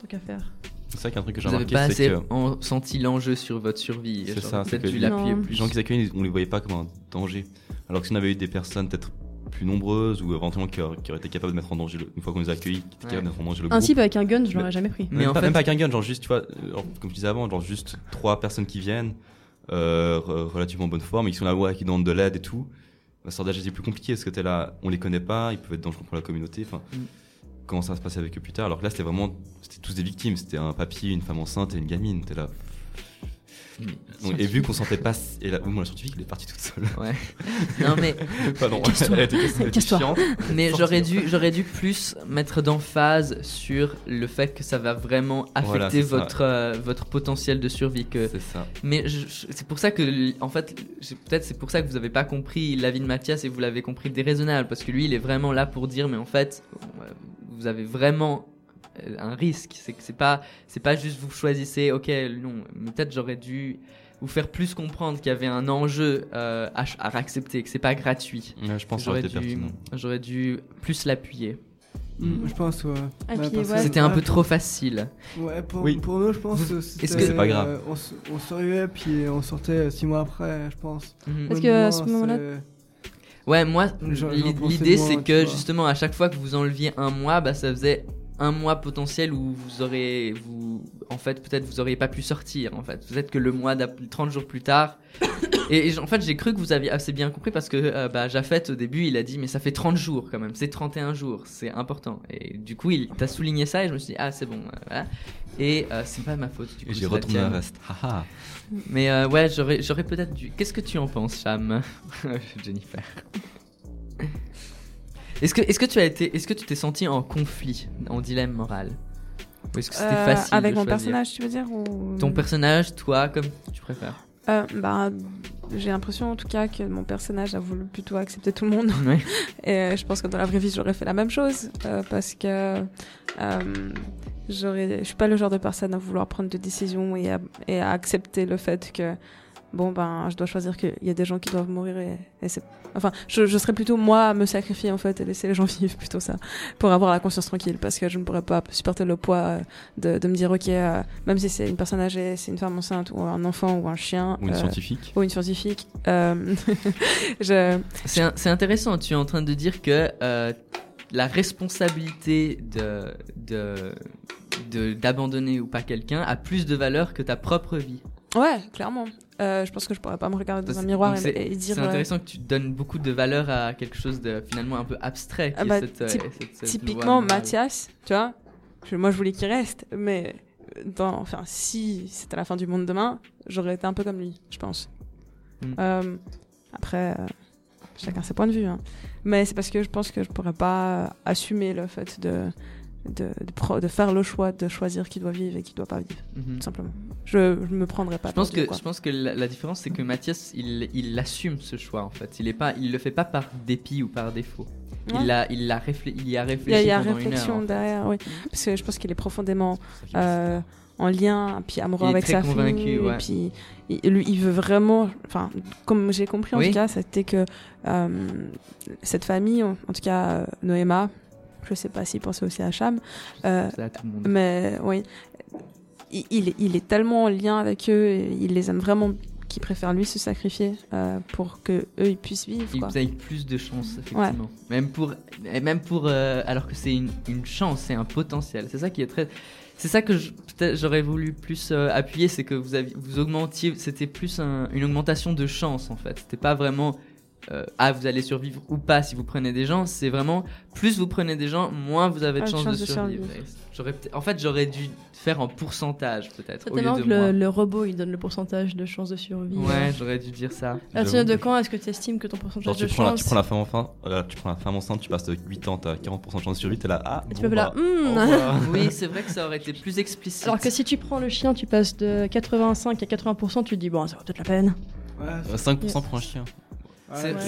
tant qu'à faire. C'est vrai qu'un truc que j'ai Vous avez remarqué, pas c'est assez que en- senti l'enjeu sur votre survie. C'est ça, c'est Peut-être dû les- l'appuyer gens qui accueillent, on les voyait pas comme un danger. Alors que si on avait eu des personnes peut-être plus nombreuses ou éventuellement qui auraient, qui auraient été capables de mettre en danger, le- une fois qu'on les a accueillis, qui étaient Ouais. capables de mettre en danger le Un groupe. type avec un gun, je l'aurais jamais pris. Mais même, en pas, fait- même pas avec un gun, genre juste, tu vois, euh, genre, comme je disais avant, genre juste trois personnes qui viennent, euh, re- relativement en bonne forme, et qui sont là, ouais, qui demandent de l'aide et tout. La sorte d'âge est plus compliqué parce que t'es là, on les connaît pas, ils peuvent être dangereux pour la communauté. Enfin, Mm. Comment ça se passer avec eux plus tard Alors que là, c'était vraiment, c'était tous des victimes. C'était un papy, une femme enceinte et une gamine. T'es là. Donc, et vu qu'on sentait pas, et là, moi, la scientifique, elle est partie toute seule. Ouais. non mais Pardon, Casse-toi. elle était, elle était Casse-toi. chiante. mais j'aurais dû j'aurais dû plus mettre d'emphase sur le fait que ça va vraiment affecter Voilà, votre euh, votre potentiel de survie que C'est ça. mais c'est pour ça que en fait peut-être c'est pour ça que vous avez pas compris l'avis de Mathias et vous l'avez compris déraisonnable parce que lui il est vraiment là pour dire mais en fait euh, vous avez vraiment un risque c'est que c'est pas c'est pas juste vous choisissez ok non peut-être j'aurais dû vous faire plus comprendre qu'il y avait un enjeu euh, à, à accepter que c'est pas gratuit Ouais, je pense j'aurais dû j'aurais dû plus l'appuyer Mm, Je pense, ouais. Ouais, parce que- ouais. c'était un peu trop facile Ouais, pour, Oui. pour nous, je pense que c'était, que- C'est pas grave. euh, on, s- on s'arrivait, puis on sortait six mois après, je pense. Mhm. Est-ce que à ce moment-là- c'est- Ouais, moi, l'idée c'est que vois. justement à chaque fois que vous enleviez un mois, bah ça faisait un mois potentiel où vous aurez, vous, en fait, peut-être vous auriez pas pu sortir. En fait, peut-être que le mois d'ap- 30 jours plus tard. Et, en fait, j'ai cru que vous aviez assez bien compris parce que euh, bah, Jafet au début il a dit mais ça fait 30 jours quand même, c'est 31 jours, c'est important. Et du coup, il t'a souligné ça et je me suis dit ah c'est bon, euh, voilà. Et euh, c'est pas ma faute du coup. J'ai retourné tienne. reste. Mais euh, ouais, j'aurais, j'aurais peut-être dû. Qu'est-ce que tu en penses, Cham? Jennifer. Est-ce que, est-ce que tu as été, est-ce que tu t'es senti en conflit, en dilemme moral? Ou est-ce que c'était Euh, facile Avec de mon choisir? personnage, tu veux dire ou... Ton personnage, toi, comme tu préfères? Euh, bah, j'ai l'impression en tout cas que mon personnage a voulu plutôt accepter tout le monde. Ouais. Et euh, je pense que dans la vraie vie, j'aurais fait la même chose euh, parce que euh, j'aurais, je suis pas le genre de personne à vouloir prendre de décisions et à, et à accepter le fait que bon ben, je dois choisir qu'il y a des gens qui doivent mourir et, et c'est, enfin, je, je serais plutôt moi à me sacrifier en fait et laisser les gens vivre plutôt ça pour avoir la conscience tranquille parce que je ne pourrais pas supporter le poids euh, de, de me dire ok, euh, même si c'est une personne âgée, c'est une femme enceinte ou un enfant ou un chien Ou une euh, scientifique. ou une scientifique, euh, je C'est, intéressant. Tu es en train de dire que euh, la responsabilité de, de, de- d'abandonner ou pas quelqu'un a plus de valeur que ta propre vie. Ouais, clairement. Euh, je pense que je pourrais pas me regarder dans un miroir et, dire. C'est euh, intéressant que tu donnes beaucoup de valeur à quelque chose de finalement un peu abstrait. Qui Ah est bah, cette, euh, typ- cette- cette typiquement. Mathias, tu vois, je- moi je voulais qu'il reste, mais dans, enfin, si c'était la fin du monde demain, j'aurais été un peu comme lui, je pense. Mm. Euh, après, chacun ses points de vue, hein. mais c'est parce que je pense que je pourrais pas assumer le fait de de, de, faire le choix de choisir qui doit vivre et qui doit pas vivre, Mhm. tout simplement. Je, je me prendrais pas. Je pense que quoi. je pense que la, la différence c'est que Mathias il, il assume ce choix en fait. Il est pas il le fait pas par dépit ou par défaut. Ouais. Il a il a réfléchi il y a Il y a, réfléchi il y a pendant réflexion une heure. derrière, oui. Parce que je pense qu'il est profondément euh, en lien, puis amoureux Il avec sa convaincu, fille. ouais. Et puis, il, lui, il veut vraiment. Enfin, comme j'ai compris en Oui. tout cas, c'était que euh, cette famille, en, en tout cas euh, Noéma, je sais pas s'il pensait aussi à Cham, euh, à mais oui, il, il, est- tellement en lien avec eux, et il les aime vraiment qu'il préfère lui se sacrifier euh, pour que eux ils puissent vivre. Il Quoi. vous avez plus de chance effectivement. Même pour même pour euh, alors que c'est une, une chance, c'est un potentiel. C'est ça qui est très c'est ça que j'aurais voulu plus euh, appuyer, c'est que vous aviez, vous augmentiez, c'était plus un- une augmentation de chance en fait. C'était pas vraiment euh, ah vous allez survivre ou pas si vous prenez des gens. C'est vraiment plus vous prenez des gens, moins vous avez de Ah, chances chance de de survivre. survivre. J'aurais peut-être- en fait j'aurais dû faire en pourcentage peut-être C'est au lieu tellement de que le, le robot il donne le pourcentage de chance de survie. Ouais, j'aurais dû dire ça. À partir J'avoue de quand est-ce que tu estimes que ton pourcentage Genre, de prends, la, tu prends la femme enceinte, euh, tu prends la femme enceinte, tu passes de 80, t'as 40% de chance de survie, t'es là, ah, Et tu bon, peux là, bah, au revoir. Oui, c'est vrai que ça aurait été plus explicite. Alors que si tu prends le chien, tu passes de 85 à 80%, tu te dis bon, ça vaut peut-être la peine. Ouais, Euh, 5% pour un chien.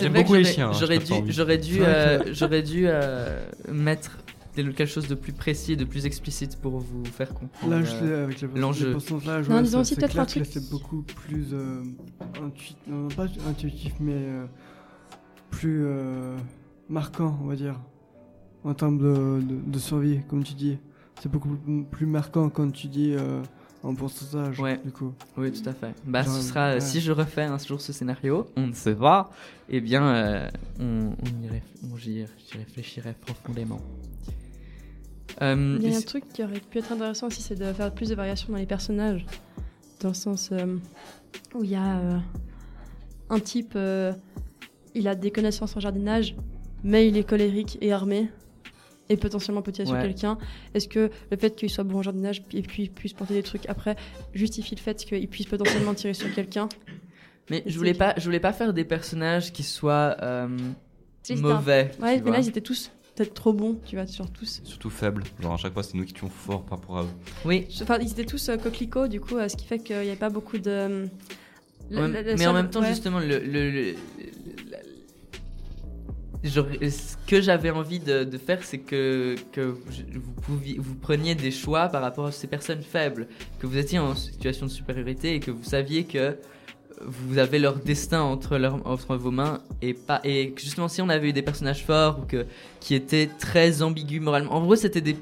J'aime beaucoup les j'aurais- chiens, hein, J'aurais dû, lui. j'aurais dû, vrai euh, j'aurais dû euh, mettre quelque chose de plus précis et de plus explicite pour vous faire comprendre. Là, euh, je l'ai avec le l'enjeu. pourcentage. Non, ouais, disons c'est- aussi peut-être un truc- C'est beaucoup plus euh, intuitif, non pas intuitif, mais euh, plus euh, marquant, on va dire, en termes de, de, de survie, comme tu dis. C'est beaucoup plus marquant quand tu dis euh, en pourcentage, Ouais. du coup. Oui, tout à fait. Bah, Genre, ce sera, ouais. si je refais un jour ce scénario, on ne sait pas, eh bien, euh, on, on y réf- on- j'y j'y réfléchirai profondément. Euh, Il y a un truc qui aurait pu être intéressant aussi, c'est de faire plus de variations dans les personnages. Dans le sens euh, où il y a euh, un type, euh, il a des connaissances en jardinage, mais il est colérique et armé. Et potentiellement peut tirer sur Ouais. quelqu'un. Est-ce que le fait qu'il soit bon en jardinage et qu'il puisse porter des trucs après justifie le fait qu'il puisse potentiellement tirer sur quelqu'un mais je voulais pas, je voulais pas faire des personnages qui soient euh, un- mauvais. tu Ouais, mais vois. là ils étaient tous peut-être trop bons, tu vois, tous. Surtout faible. Genre, à chaque fois, c'est nous qui tuons fort par rapport à eux. Oui, Enfin, ils étaient tous euh, coquelicots, du coup, euh, ce qui fait qu'il n'y avait pas beaucoup de. euh, la- Ouais, la- la mais seule- en même temps, ouais. justement, le, le- le- ce que j'avais envie de, faire, c'est que, que vous, preniez des choix par rapport à ces personnes faibles, que vous étiez en situation de supériorité et que vous saviez que vous avez leur destin entre, entre vos mains et pas et justement si on avait eu des personnages forts ou que qui étaient très ambigus moralement en gros c'était des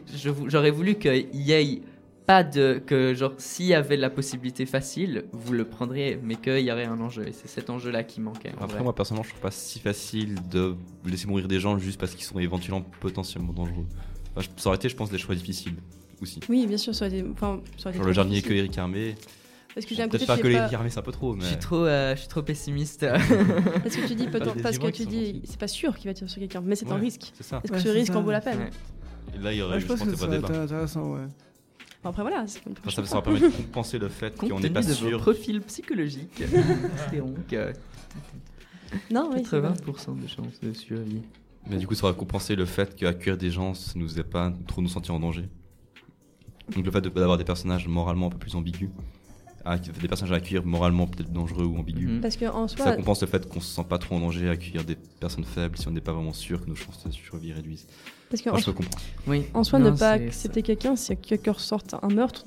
j'aurais voulu qu'il y ait pas de que genre s'il y avait la possibilité facile vous le prendriez mais qu'il y aurait un enjeu et c'est cet enjeu là qui manquait Après, vrai. moi, personnellement, je trouve pas si facile de laisser mourir des gens juste parce qu'ils sont éventuellement potentiellement dangereux. Enfin, ça aurait été, je pense, des choix difficiles aussi. Oui, bien sûr, ça aurait été. Enfin, ça aurait été Genre, le jardinier difficile. colérique armé. Parce que j'ai Peut-être pas est colérique pas- armé, c'est un peu trop, mais. je suis trop euh, je suis trop pessimiste Parce que tu dis, Ah, parce que tu dis, c'est pas sûr qu'il va tirer sur quelqu'un, mais c'est un risque. C'est ça. Est-ce que Ouais, ce risque ça. en vaut la peine Ouais. Et là, il y aurait Ouais, je pense que des ça intéressant, ouais. Enfin, Après, voilà, Enfin, ça, ça va permettre de compenser le fait qu'on n'est pas de vos sûr. profils psychologiques que Non, oui, c'est vrai. 80% de chances de survie Mais du coup, ça va compenser le fait qu'accueillir des gens, ça nous aide pas trop nous sentir en danger. Donc le fait de- d'avoir des personnages moralement un peu plus ambigus, à- des personnages à accueillir moralement peut-être dangereux ou ambigus, Mhm. Parce qu'en ça soi, compense le fait qu'on se sent pas trop en danger à accueillir des personnes faibles si on n'est pas vraiment sûr que nos chances de survie réduisent. Parce qu'en Enfin, je peux comprendre. oui En soi, Non, ne pas accepter quelqu'un, si quelqu'un ressorte un meurtre,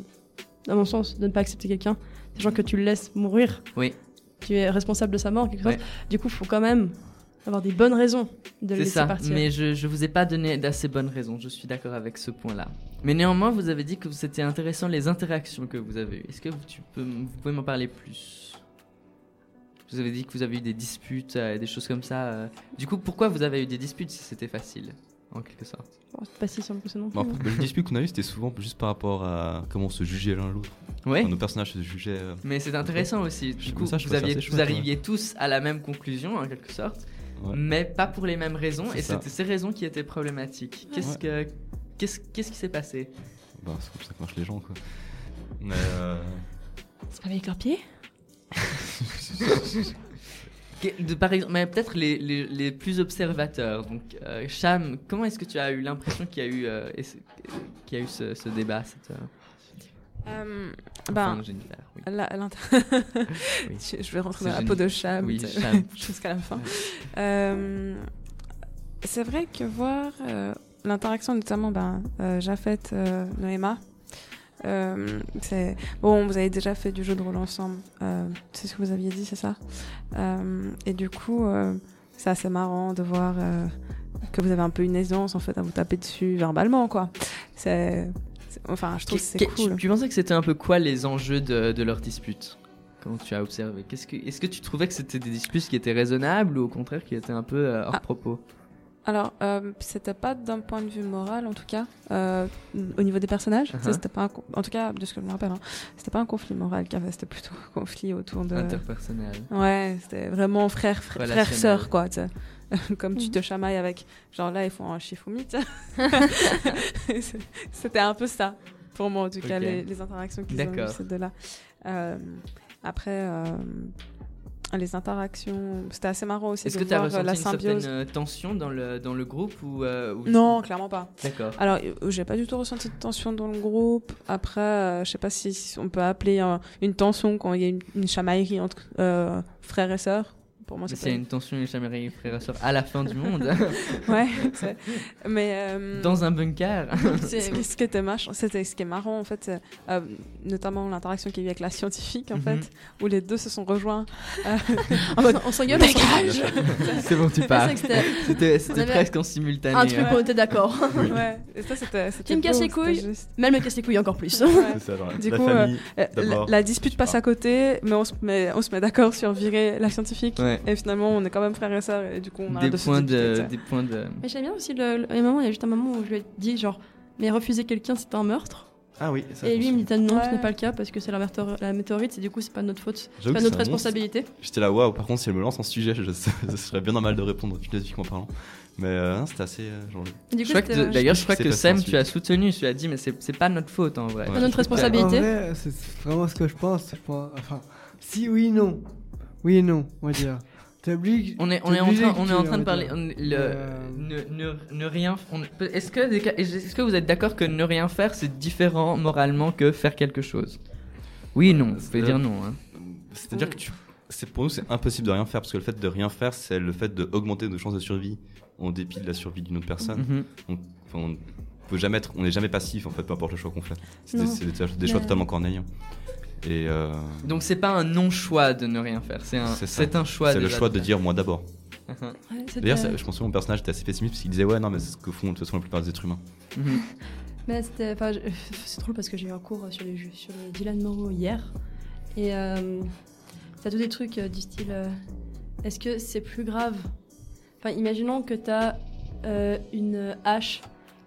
à mon sens, de ne pas accepter quelqu'un, c'est genre que tu le laisses mourir. Oui. Tu es responsable de sa mort, en quelque. Ouais. Du coup, il faut quand même avoir des bonnes raisons de le C'est laisser ça, partir. mais je, je vous ai pas donné d'assez bonnes raisons, je suis d'accord avec ce point-là. Mais néanmoins, vous avez dit que c'était intéressant les interactions que vous avez eues. Est-ce que vous, tu peux, vous pouvez m'en parler plus? Vous avez dit que vous avez eu des disputes, euh, des choses comme ça. euh. Du coup, pourquoi vous avez eu des disputes si c'était facile, en quelque sorte Bon, c'est pas si simple que ça non plus. Bon, après, le dispute qu'on a eu, c'était souvent juste par rapport à comment on se jugeait l'un l'autre. Ouais. Enfin, nos personnages se jugeaient. euh, Mais c'est intéressant aussi. Du coup, ça, vous, aviez, chouette, arriviez tous à la même conclusion, en quelque sorte, Ouais. mais pas pour les mêmes raisons, et c'était ces raisons qui étaient problématiques. Qu'est-ce que qu'est-ce qu'est-ce qui s'est passé? Bah, c'est comme ça que marchent les gens, quoi. Mais euh, C'est pas avec leurs pieds? par exemple, mais peut-être les, les, les plus observateurs. Donc, euh, Cham, comment est-ce que tu as eu l'impression qu'il y a eu, euh, qu'il y a eu ce, ce débat cette, euh, Euh, ben, oui. la- l'inter- Oui. je, je vais rentrer C'est dans la génial. peau de Cham Oui, Cham. jusqu'à la fin. C'est vrai que voir l'interaction, notamment ben, Jafet, Noéma, euh, bon. Vous avez déjà fait du jeu de rôle ensemble. euh, c'est ce que vous aviez dit, c'est ça. Euh, et du coup, euh, c'est assez marrant de voir euh, que vous avez un peu une aisance en fait à vous taper dessus verbalement, quoi. C'est, enfin, je trouve que c'est cool. Tu, tu pensais que c'était un peu quoi les enjeux de, de leur dispute? Comment tu as observé? Qu'est-ce que, Est-ce que tu trouvais que c'était des disputes qui étaient raisonnables ou au contraire qui étaient un peu euh, hors Ah. propos? Alors, euh, c'était pas d'un point de vue moral, en tout cas, euh, au niveau des personnages. Uh-huh. c'était pas un en tout cas, de ce que je me rappelle, hein, c'était pas un conflit moral qu'il y avait, c'était plutôt un conflit autour de. Interpersonnel. Ouais, c'était vraiment frère, frère, frère, sœur, quoi. tu sais. Comme tu te chamailles avec. Genre là, ils font un Shifumi, C'était un peu ça, pour moi, en tout cas, les, les interactions qu'ils ont eues, ces deux-là. Euh, après, euh, les interactions, c'était assez marrant aussi Est-ce que tu as voir euh, ressenti la une certaine symbiose. euh, tension dans le, dans le groupe ou, euh, ou- Non, clairement pas. D'accord. Alors, j'ai pas du tout ressenti de tension dans le groupe. Après, euh, je sais pas si on peut appeler euh, une tension quand il y a une, une chamaillerie entre frères et sœurs. Pour moi, c'est s'il y a pas... une tension, chamaillerie frère et sœur à la fin du monde, Ouais, mais euh, dans un bunker. c'est- ce qui était mach- c'était ce qui est marrant en fait, c'est, euh, notamment l'interaction qu'il y a eu avec la scientifique en Mhm. fait, où les deux se sont rejoints. euh, En mode, on s'engueule. C'est bon, tu pars. c'était presque en simultané. un truc où on était d'accord. ouais, et ça c'était. c'était me casse beau, les couilles. Mais elle me casse les couilles encore plus. Ça, Du la coup, famille. Euh, la, dispute passe à côté, mais on se met, on se met d'accord sur virer la scientifique. Ouais. Et finalement, on est quand même frères et sœurs, et du coup, on arrête Des de points de, des points de. Mais j'aime bien aussi le, le- il y a un moment, il y a juste un moment où je lui ai dit genre, mais refuser quelqu'un c'est un meurtre. Ah oui, ça, et lui il me dit non, ce Ouais. n'est pas le cas parce que c'est la, météor- la météorite, c'est du coup c'est pas notre faute, c'est pas notre c'est responsabilité. J'étais là, waouh, par contre, si elle me lance un sujet, je, ce serait bien normal de répondre philosophiquement parlant. Mais euh, c'était assez. euh, genre, Et du Je coup, crois que c'était- de- D'ailleurs, je crois que Sam, tu as soutenu, tu as dit, mais c'est c'est pas notre faute en vrai. Ouais. pas notre En responsabilité. c'est vraiment ce que je pense. je pense- Enfin, si, oui, non. Oui et non, on va dire. T'es obligé. On est, on est en train, on est en train de parler. on- le, Euh, ne, ne, ne rien. Est-ce que, est-ce que vous êtes d'accord que ne rien faire c'est différent moralement que faire quelque chose? Oui, non. Vous pouvez dire non. hein. C'est-à-dire que tu, c'est pour nous c'est impossible de rien faire parce que le fait de rien faire c'est le fait d'augmenter nos chances de survie en dépit de la survie d'une autre personne. Mhm. Enfin, on peut jamais être, on n'est jamais passif en fait peu importe le choix qu'on fait. C'est des, Non. c'est des- des choix Mais- totalement cornéliens. Et euh, Donc c'est pas un non-choix de ne rien faire, c'est un, C'est ça. c'est un choix. c'est le choix de dire moi d'abord. Ouais, c'était- D'ailleurs ça- je pense que mon personnage était assez pessimiste parce qu'il disait ouais non mais c'est ce que font de toute façon la plupart des êtres humains. Mhm. Mais c'était, enfin, je- c'est drôle parce que j'ai eu un cours sur les jeux, sur le Dylan Moreau hier, et euh, t'as tous des trucs euh, du style, euh, est-ce que c'est plus grave? Enfin, imaginons que t'as euh, une hache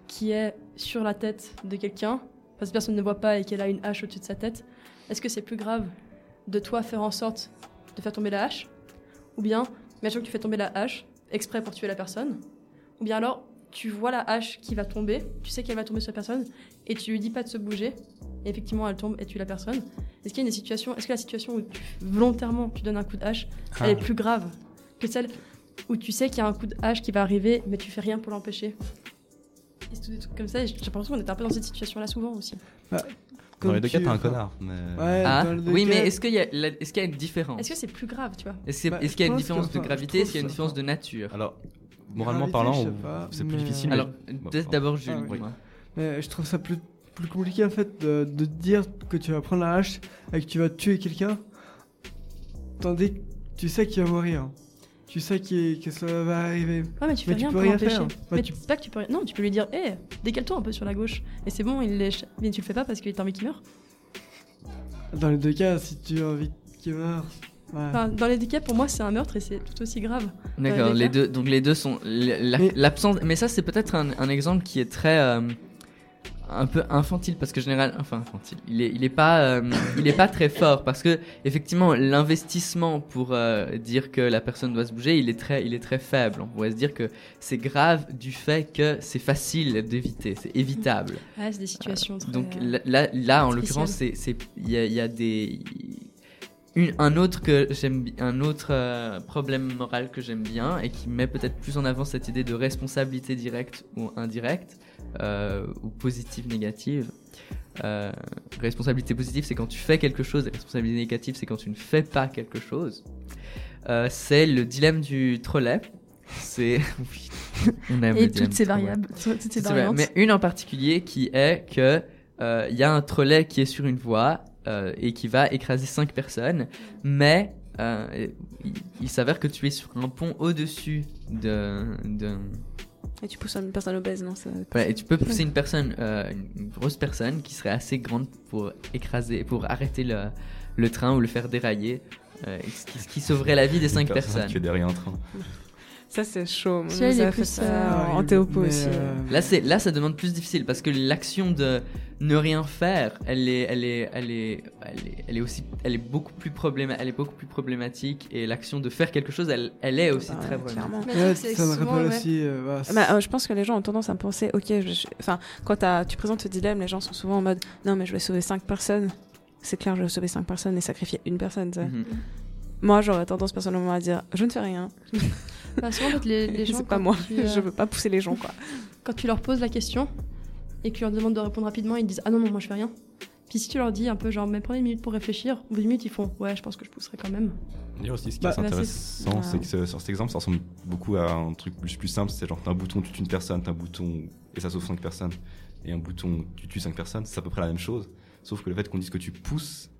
qui est sur la tête de quelqu'un, parce que personne ne voit pas et qu'elle a une hache au-dessus de sa tête. Est-ce que c'est plus grave de toi faire en sorte de faire tomber la hache, ou bien, imaginons que tu fais tomber la hache exprès pour tuer la personne, ou bien alors tu vois la hache qui va tomber, tu sais qu'elle va tomber sur la personne, et tu lui dis pas de se bouger, et effectivement elle tombe et tue la personne. Est-ce qu'il y a une situation, est-ce que la situation où tu, volontairement tu donnes un coup de hache, elle est plus grave que celle où tu sais qu'il y a un coup de hache qui va arriver, mais tu fais rien pour l'empêcher? Et c'est tous des trucs comme ça, j'ai l'impression qu'on est un peu dans cette situation-là souvent aussi. Dans Comme les deux cas t'es un connard. Mais... Ouais, Ah, oui, mais est-ce qu'il y, a la- est-ce qu'il y a une différence Est-ce que c'est plus grave, tu vois Est-ce qu'il y a- Bah, qu'il y a une différence que, de gravité Est-ce qu'il y a une différence de nature Alors moralement Gravité, parlant c'est plus mais- difficile. Alors, peut-être d'abord Jules. Ah oui. dis-moi. Mais je trouve ça plus, plus compliqué en fait de, de te dire que tu vas prendre la hache et que tu vas tuer quelqu'un, tandis que tu sais qu'il va mourir. Tu sais qu'il- que ça va arriver. Ouais, mais tu fais Mais tu rien peux pour rien faire. Bah, mais tu- c'est pas que tu peux rien. Non, tu peux lui dire, hé, décale-toi un peu sur la gauche. Et c'est bon, il lèche. Mais tu le fais pas parce qu'il est envie qu'il meurt. Dans les deux cas, si tu as envie qu'il meure. ouais. Enfin, dans les deux cas, pour moi, c'est un meurtre et c'est tout aussi grave. D'accord, les deux, donc les deux sont Mais- l'absence. Mais ça, c'est peut-être un, un exemple qui est très euh, un peu infantile parce que général, enfin infantile. Il est, il est pas, euh, il est pas très fort parce que effectivement, l'investissement pour euh, dire que la personne doit se bouger, il est très, il est très faible. On pourrait se dire que c'est grave du fait que c'est facile d'éviter, c'est évitable. Ouais, c'est des situations très. Donc euh, là, là, là, en l'occurrence, c'est, c'est, il y a, il y a des, une, un autre que j'aime, un autre euh, problème moral que j'aime bien et qui met peut-être plus en avant cette idée de responsabilité directe ou indirecte ou positive négative. Euh, responsabilité positive, c'est quand tu fais quelque chose. Et responsabilité négative, c'est quand tu ne fais pas quelque chose. Euh, c'est le dilemme du trolley. C'est oui, on aime Et toutes ces variables, toutes ces variantes. mais une en particulier qui est que euh, il y a un trolley qui est sur une voie euh, et qui va écraser cinq personnes, mais euh, il, il s'avère que tu es sur un pont au-dessus de, de Et tu pousses une personne obèse, non ça- voilà, et tu peux pousser une personne, euh, une grosse personne qui serait assez grande pour écraser, pour arrêter le, le train ou le faire dérailler, euh, ce, qui, ce qui sauverait la vie des cinq personne personnes. qui fait derrière un train. Ça, c'est chaud. Celui-là, On il nous est a fait plus, ça euh, en théopo aussi. euh, Là, c'est là, ça demande plus difficile parce que l'action de ne rien faire, elle est, elle est, elle est, elle est, elle est aussi, elle est beaucoup plus probléma, elle est beaucoup plus problématique et l'action de faire quelque chose, elle, elle est aussi Bah, très problématique. ouais, ça me souvent, rappelle ouais. aussi. euh, c'est- Bah, euh, je pense que les gens ont tendance à penser, ok, je- enfin, quand tu présentes ce dilemme, les gens sont souvent en mode, non, mais je vais sauver 5 personnes. C'est clair, je vais sauver 5 personnes et sacrifier une personne. Mhm. Moi, j'aurais tendance personnellement à dire, je ne fais rien. Bah, souvent, en fait, les, les gens. C'est pas moi. tu, euh, Je veux pas pousser les gens, quoi. quand tu leur poses la question et que tu leur demandes de répondre rapidement, ils disent Ah non, non, moi je fais rien. Puis si tu leur dis un peu, genre, mais prenez une minute pour réfléchir, au bout d'une minute, ils font Ouais, je pense que je pousserai quand même. D'ailleurs aussi, ce qui Bah, est assez bah, intéressant, c'est- c'est que ce- sur cet exemple, ça ressemble beaucoup à un truc plus, plus simple. C'est genre, t'as un bouton, tu tues une personne, t'as un bouton, et ça sauve 5 personnes. Et un bouton, tu tues 5 personnes, c'est à peu près la même chose. Sauf que le fait qu'on dise que tu pousses,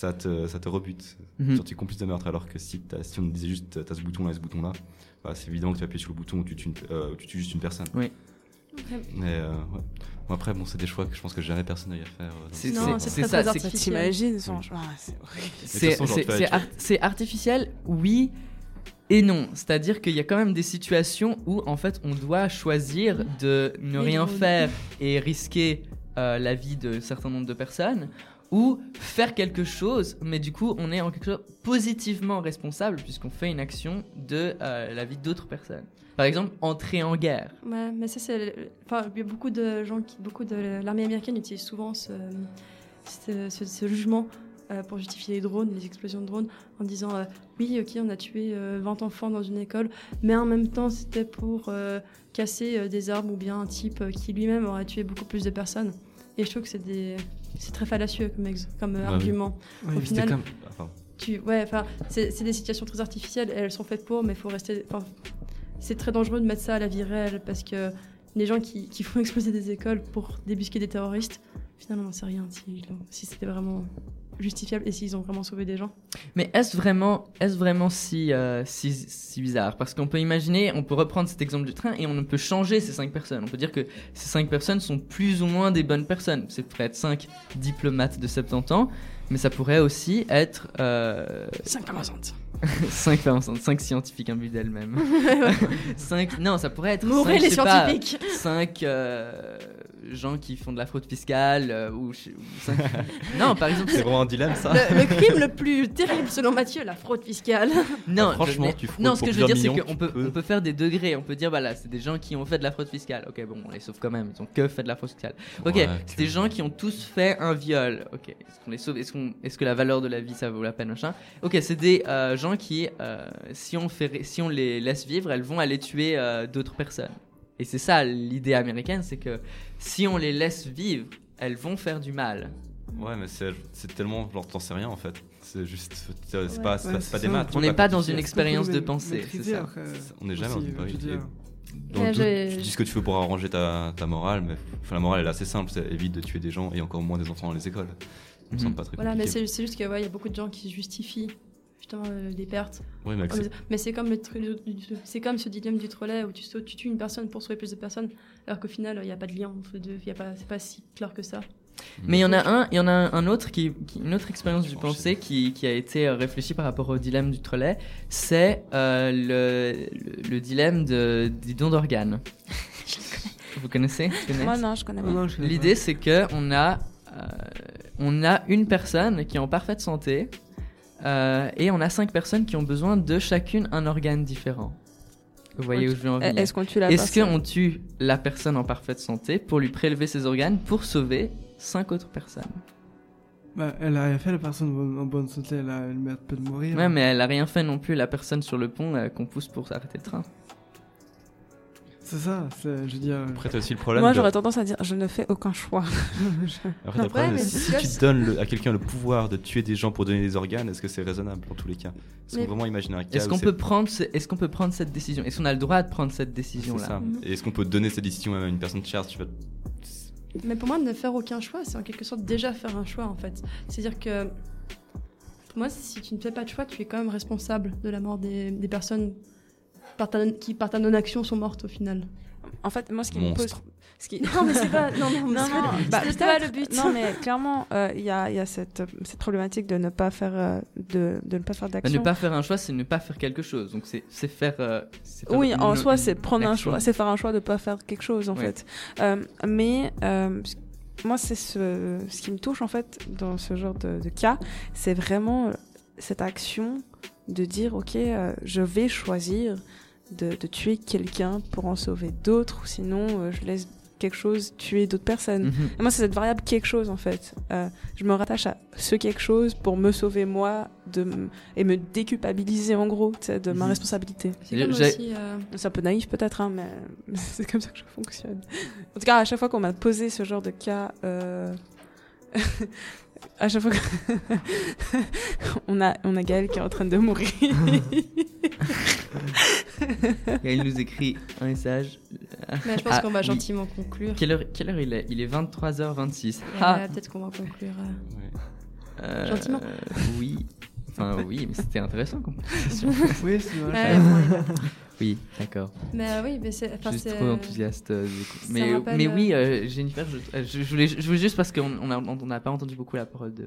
ça te, ça te rebute. Sur tes complices de meurtre. Alors que si, on disait juste, t'as ce bouton-là et ce bouton-là, bah, c'est évident que tu appuies sur le bouton où tu tues, une- euh, où tu tues juste une personne. Oui. Mais euh, ouais. Bon, après, bon, c'est des choix que je pense que jamais personne n'aille faire. euh, C'est- ce ça, c'est- Ça artificiel. t'imagines, c'est artificiel, oui et non. C'est-à-dire qu'il y a quand même des situations où en fait on doit choisir de ne rien faire et risquer euh, la vie de certain nombre de personnes ou faire quelque chose, mais du coup on est en quelque chose positivement responsable puisqu'on fait une action de euh, la vie d'autres personnes. Par exemple, entrer en guerre. Ouais, mais ça, c'est. Enfin, il y a beaucoup de gens qui. Beaucoup de l'armée américaine utilise souvent ce, ce, jugement euh, pour justifier les drones, les explosions de drones, en disant euh, Oui, ok, on a tué euh, 20 enfants dans une école, mais en même temps, c'était pour casser des armes ou bien un type qui lui-même aurait tué beaucoup plus de personnes. Et je trouve que c'est des. C'est très fallacieux comme, ex- comme euh, argument. Oui, Au final, comme. Enfin, tu, ouais, enfin, c'est des situations très artificielles. Elles sont faites pour, mais il faut rester. c'est très dangereux de mettre ça à la vie réelle parce que les gens qui, qui font exploser des écoles pour débusquer des terroristes, finalement, on n'en sait rien si, si c'était vraiment justifiable et s'ils ont vraiment sauvé des gens. Mais est-ce vraiment, est-ce vraiment si, euh, si, si bizarre? Parce qu'on peut imaginer, on peut reprendre cet exemple du train et on peut changer ces cinq personnes. On peut dire que ces cinq personnes sont plus ou moins des bonnes personnes. C'est pourrait être cinq diplomates de 70 ans, mais ça pourrait aussi être euh, 5 femmes enceintes. cinq, femmes enceintes, cinq scientifiques imbus d'elles-mêmes. cinq, non, ça pourrait être Mourrez cinq, les pas, scientifiques cinq euh, gens qui font de la fraude fiscale euh, ou, je- non, par exemple, c'est vraiment un dilemme, ça. le, le crime le plus terrible selon Mathieu, la fraude fiscale. Non, Ah, franchement, mais- tu fraudes non, ce que je veux dire, c'est qu'on peut, peux. on peut faire des degrés. On peut dire, voilà, c'est des gens qui ont fait de la fraude fiscale. Ok, bon, on les sauve quand même. Ils ont que fait de la fraude fiscale. Ok, Ouais, c'est que- des gens qui ont tous fait un viol. Ok, est-ce qu'on les sauve? Est-ce qu'on, est-ce que la valeur de la vie, ça vaut la peine, machin? Ok, c'est des euh, gens qui, euh, si on fait, si on les laisse vivre, elles vont aller tuer euh, d'autres personnes. Et c'est ça l'idée américaine, c'est que si on les laisse vivre, elles vont faire du mal. Ouais, mais c'est tellement. Genre, t'en sais rien en fait. C'est juste. C'est Ouais. pas, c'est Ouais, pas, des maths. On n'est pas dans une expérience de pensée, c'est ça. On n'est jamais aussi, dans une Ouais, j'ai- tu dis ce que tu veux pour arranger ta, ta morale, mais enfin, la morale elle est assez simple, c'est évite de tuer des gens et encore moins des enfants dans les écoles. Ça me semble pas très Voilà, mais compliqué. c'est c'est juste qu'il y a beaucoup de gens qui justifient justement euh, les pertes. Ouais, mais ces- Mais c'est comme, c'est comme ce dilemme du trolley où tu, sautes- tu tues une personne pour sauver plus de personnes, alors qu'au final, il n'y a pas de lien entre les deux. Il y a pas, c'est pas si clair que ça. Mais il y en a un, il y en a un autre qui, qui- une autre expérience du pensée qui, qui a été euh, réfléchie par rapport au dilemme du trolley, c'est euh, le, le, le dilemme de, du don d'organes. Vous connaissez? Moi, non, je connais pas. non, je connais L'idée c'est que on a, euh, on a une personne qui est en parfaite santé euh, et on a cinq personnes qui ont besoin de chacune un organe différent. Vous voyez où je veux en Eh, venir Est-ce qu'on tue la Est-ce personne qu'on tue la personne en parfaite santé pour lui prélever ses organes pour sauver cinq autres personnes? Bah, elle a rien fait, la personne en bonne santé, elle, a, elle mérite pas de mourir. Ouais, mais elle a rien fait non plus, la personne sur le pont euh, qu'on pousse pour arrêter le train. C'est ça, c'est- je veux dire. Après, t'as aussi le problème. Moi, de- j'aurais tendance à dire je ne fais aucun choix. Après, t'as le Ouais, problème de- mais si tu donnes le- à quelqu'un le pouvoir de tuer des gens pour donner des organes, est-ce que c'est raisonnable dans tous les cas? Est-ce qu'on Mais- peut vraiment imaginer un cas Est-ce où qu'on c'est- peut prendre, ce- est-ce qu'on peut prendre cette décision? Est-ce qu'on a le droit de prendre cette c'est ça Mhm. Et est-ce qu'on peut donner cette décision à une personne chère si tu vas Mais pour moi, ne faire aucun choix, c'est en quelque sorte déjà faire un choix en fait. C'est-à-dire que pour moi, si tu ne fais pas de choix, tu es quand même responsable de la mort des, des personnes par ta- qui, par ta non-action, sont mortes au final. En fait, moi, ce qui me pose. Monstre. Ce qui... Non, mais c'est pas. Non, non, Non, c'est pas- non, bah, pas le but. Non, mais clairement, euh, il y a, il y a cette, cette problématique de ne pas faire, euh, de, de ne pas faire Bah, d'action. ne pas faire un choix, c'est ne pas faire quelque chose. Donc c'est c'est faire. euh, c'est faire Oui, une- en soi, une c'est prendre un choix, c'est faire un choix de pas faire quelque chose en fait. Euh, mais euh, moi, c'est ce, ce qui me touche en fait dans ce genre de, de cas, c'est vraiment cette action de dire ok, euh, je vais choisir de, de tuer quelqu'un pour en sauver d'autres, ou sinon euh, je laisse quelque chose tuer d'autres personnes. Mhm. Et moi, c'est cette variable quelque chose en fait. Euh, je me rattache à ce quelque chose pour me sauver moi de m- et me déculpabiliser en gros de ma Mhm. responsabilité. C'est aussi. euh, C'est un peu naïf peut-être, hein, mais c'est comme ça que je fonctionne. En tout cas, à chaque fois qu'on m'a posé ce genre de cas, euh, à chaque fois qu'on a, on a Gaël qui est en train de mourir. Et il nous écrit un message. Mais je pense Ah, qu'on va oui. gentiment conclure. Quelle heure, quelle heure il est? Il est 23h26. Et, Ah Peut-être qu'on va conclure. euh. Ouais. Euh, Gentiment. Oui. Enfin, oui, mais c'était intéressant comme conversation. Oui, c'est. Ouais, bah. Oui, d'accord. Mais euh, oui, mais c'est. Je suis trop enthousiaste. euh, du coup. ça Mais, rappelle, mais euh, oui, euh, Jennifer, je, euh, je, voulais, je voulais juste parce qu'on on a- on n'a pas entendu beaucoup la parole de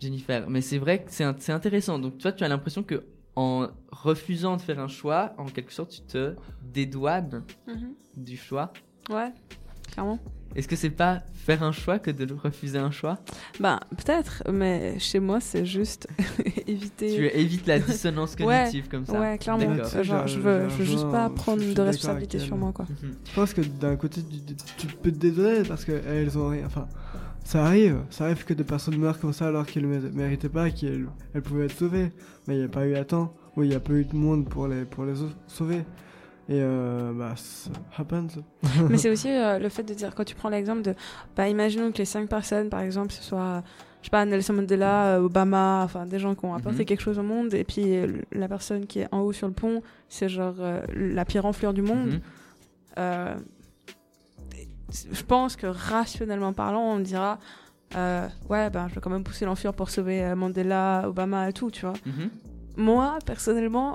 Jennifer. Mais c'est vrai que c'est intéressant. Donc toi, tu as l'impression que en refusant de faire un choix, en quelque sorte, tu te dédouanes du choix. Ouais, clairement. Est-ce que c'est pas faire un choix que de refuser un choix? Ben, peut-être, mais chez moi, c'est juste éviter. Tu évites la dissonance Ouais, cognitive comme ça. Ouais, clairement. Euh, Genre, je veux, j'ai je veux juste pas prendre de responsabilité sur moi, quoi. Mhm. Je pense que d'un côté, tu, tu peux te dédouaner parce qu'elles ont rien. Enfin, ça arrive. Ça arrive que des personnes meurent comme ça alors qu'elles ne méritaient pas, qu'elles elles pouvaient être sauvées. Mais il n'y a pas eu à temps. Oui, il n'y a pas eu de monde pour les, pour les au- sauver. Et euh, bah, ça happens. Mais c'est aussi euh, le fait de dire, quand tu prends l'exemple de, bah, imaginons que les cinq personnes, par exemple, ce soit, je sais pas, Nelson Mandela, euh, Obama, enfin, des gens qui ont apporté Mhm. quelque chose au monde, et puis euh, la personne qui est en haut sur le pont, c'est genre euh, la pire enflure du monde. Mhm. Je pense que rationnellement parlant, on dira, ouais, ben, je vais quand même pousser l'enflure pour sauver Mandela, Obama et tout, tu vois. Mhm. Moi, personnellement,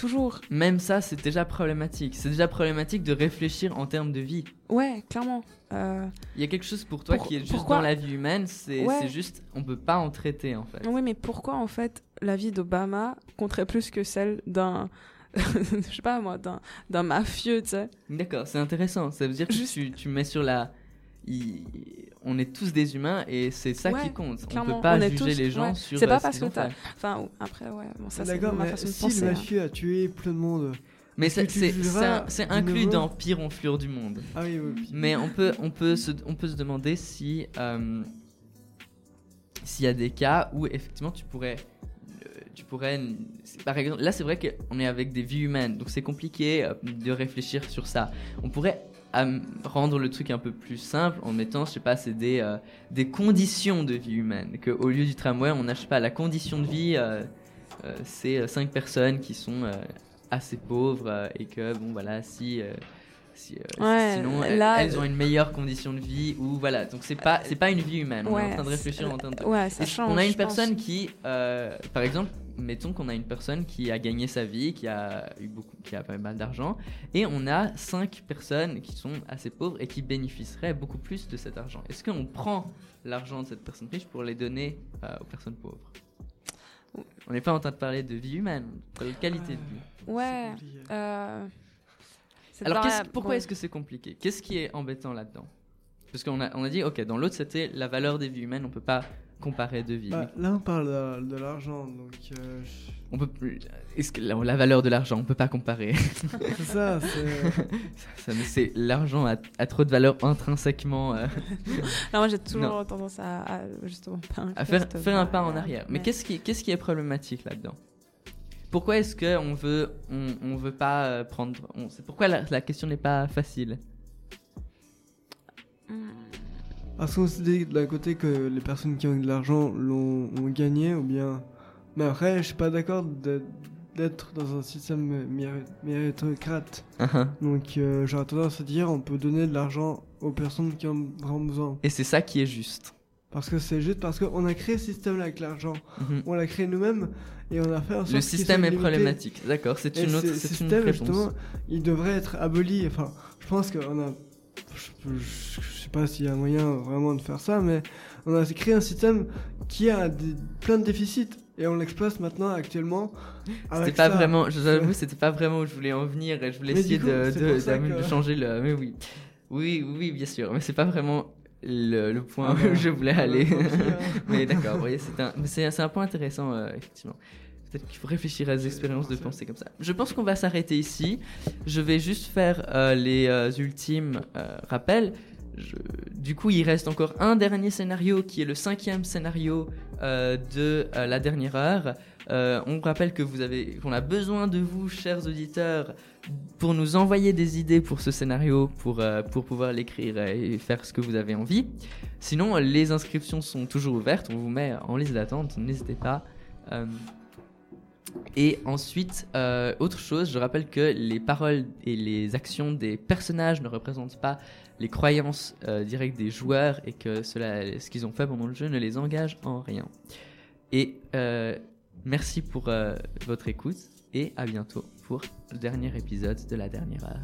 toujours, Même ça, c'est déjà problématique. C'est déjà problématique de réfléchir en termes de vie. ouais, clairement. Euh, Il y a quelque chose pour toi Pour- qui est juste pourquoi- dans la vie humaine, c'est Ouais. juste, on peut pas en traiter en fait. Oui, mais pourquoi en fait la vie d'Obama compterait plus que celle d'un, je sais pas moi, d'un, d'un mafieux, tu sais? D'accord, c'est intéressant. Ça veut dire que Juste- tu, tu mets sur la. Il- On est tous des humains et c'est ça Ouais, qui compte. On clairement, peut pas on juger tous- les gens ouais. sur. C'est pas euh, ce parce que t'as- fait. Enfin, après, ouais, bon, ça c'est D'accord, ma mais façon de si penser. le hein. mafieux a tué plein de monde. Mais c'est inclus dans pire enflure du monde. Ah oui, Mais on peut, on peut, se, on peut se demander si euh, s'il y a des cas où effectivement tu pourrais, euh, tu pourrais, par exemple, là c'est vrai qu'on est avec des vies humaines, donc c'est compliqué de réfléchir sur ça. On pourrait euh, rendre le truc un peu plus simple en mettant, je sais pas, c'est des, euh, des conditions de vie humaine. Que au lieu du tramway, on sais pas, la condition de vie, euh, euh, c'est cinq personnes qui sont assez pauvres et que bon voilà si si, Ouais, sinon elles, là, elles ont une meilleure condition de vie ou voilà donc c'est pas c'est pas une vie humaine on est en train de réfléchir en termes de Ouais, ça change. on a une pense. personne qui par exemple mettons qu'on a une personne qui a gagné sa vie qui a eu beaucoup qui a pas mal d'argent et on a cinq personnes qui sont assez pauvres et qui bénéficieraient beaucoup plus de cet argent est-ce qu'on prend l'argent de cette personne riche pour les donner euh, aux personnes pauvres? On n'est pas en train de parler de vie humaine, de qualité de vie. Ouais. Euh... Alors pourquoi bon. est-ce que c'est compliqué? Qu'est-ce qui est embêtant là-dedans? Parce qu'on a, on a dit, ok, dans l'autre c'était la valeur des vies humaines, on peut pas comparer deux vies. Bah, là, on parle de, de l'argent, donc euh, je- On peut plus. Est-ce que la, la valeur de l'argent, on peut pas comparer? C'est ça. c'est- Ça, mais c'est l'argent a, a trop de valeur intrinsèquement euh, Non, moi j'ai toujours Non. tendance à, à, justement pas à faire, un pas en arrière. Mais qu'est-ce qui, qu'est-ce qui est problématique là-dedans? Pourquoi est-ce que on veut, on, on veut pas euh, prendre, on- c'est pourquoi la, la question n'est pas facile? Parce qu'on se dit d'un côté que les personnes qui ont de l'argent l'ont ont gagné, ou bien. Mais après, je suis pas d'accord d'être- dans un système méri- méritocrate. Donc, euh, j'aurais tendance à dire on peut donner de l'argent aux personnes qui en ont vraiment besoin. Et c'est ça qui est juste. Parce que c'est juste parce qu'on a créé ce système-là avec l'argent. Mhm. On l'a créé nous-mêmes et on a fait en sorte Le système est problématique. D'accord, c'est une autre ce c'est une système, réponse. justement, il devrait être aboli. Enfin, je pense qu'on a. Je, je- sais pas s'il y a moyen vraiment de faire ça, mais on a créé un système qui a des- plein de déficits et on l'exploite maintenant actuellement. C'était pas ça. vraiment, j'avoue, c'était pas vraiment où je voulais en venir et je voulais Mais essayer coup, de, que- changer le. Mais oui. Oui, oui, bien sûr, mais c'est pas vraiment le, le point Ah où je voulais voilà, aller. mais d'accord, vous voyez, c'est un, un point intéressant, euh, effectivement. Peut-être qu'il faut réfléchir à des expériences de pensée comme ça. Je pense qu'on va s'arrêter ici. Je vais juste faire euh, les euh, ultimes euh, rappels. Je- Du coup, il reste encore un dernier scénario qui est le cinquième scénario de la dernière heure. On rappelle que vous avez, qu'on a besoin de vous, chers auditeurs, pour nous envoyer des idées pour ce scénario, pour, euh, pour pouvoir l'écrire et faire ce que vous avez envie. Sinon, les inscriptions sont toujours ouvertes. On vous met en liste d'attente. N'hésitez pas. Euh, et ensuite, euh, autre chose, je rappelle que les paroles et les actions des personnages ne représentent pas les croyances euh, directes des joueurs et que cela, ce qu'ils ont fait pendant le jeu ne les engage en rien. Et euh, merci pour votre écoute et à bientôt pour le dernier épisode de la dernière heure.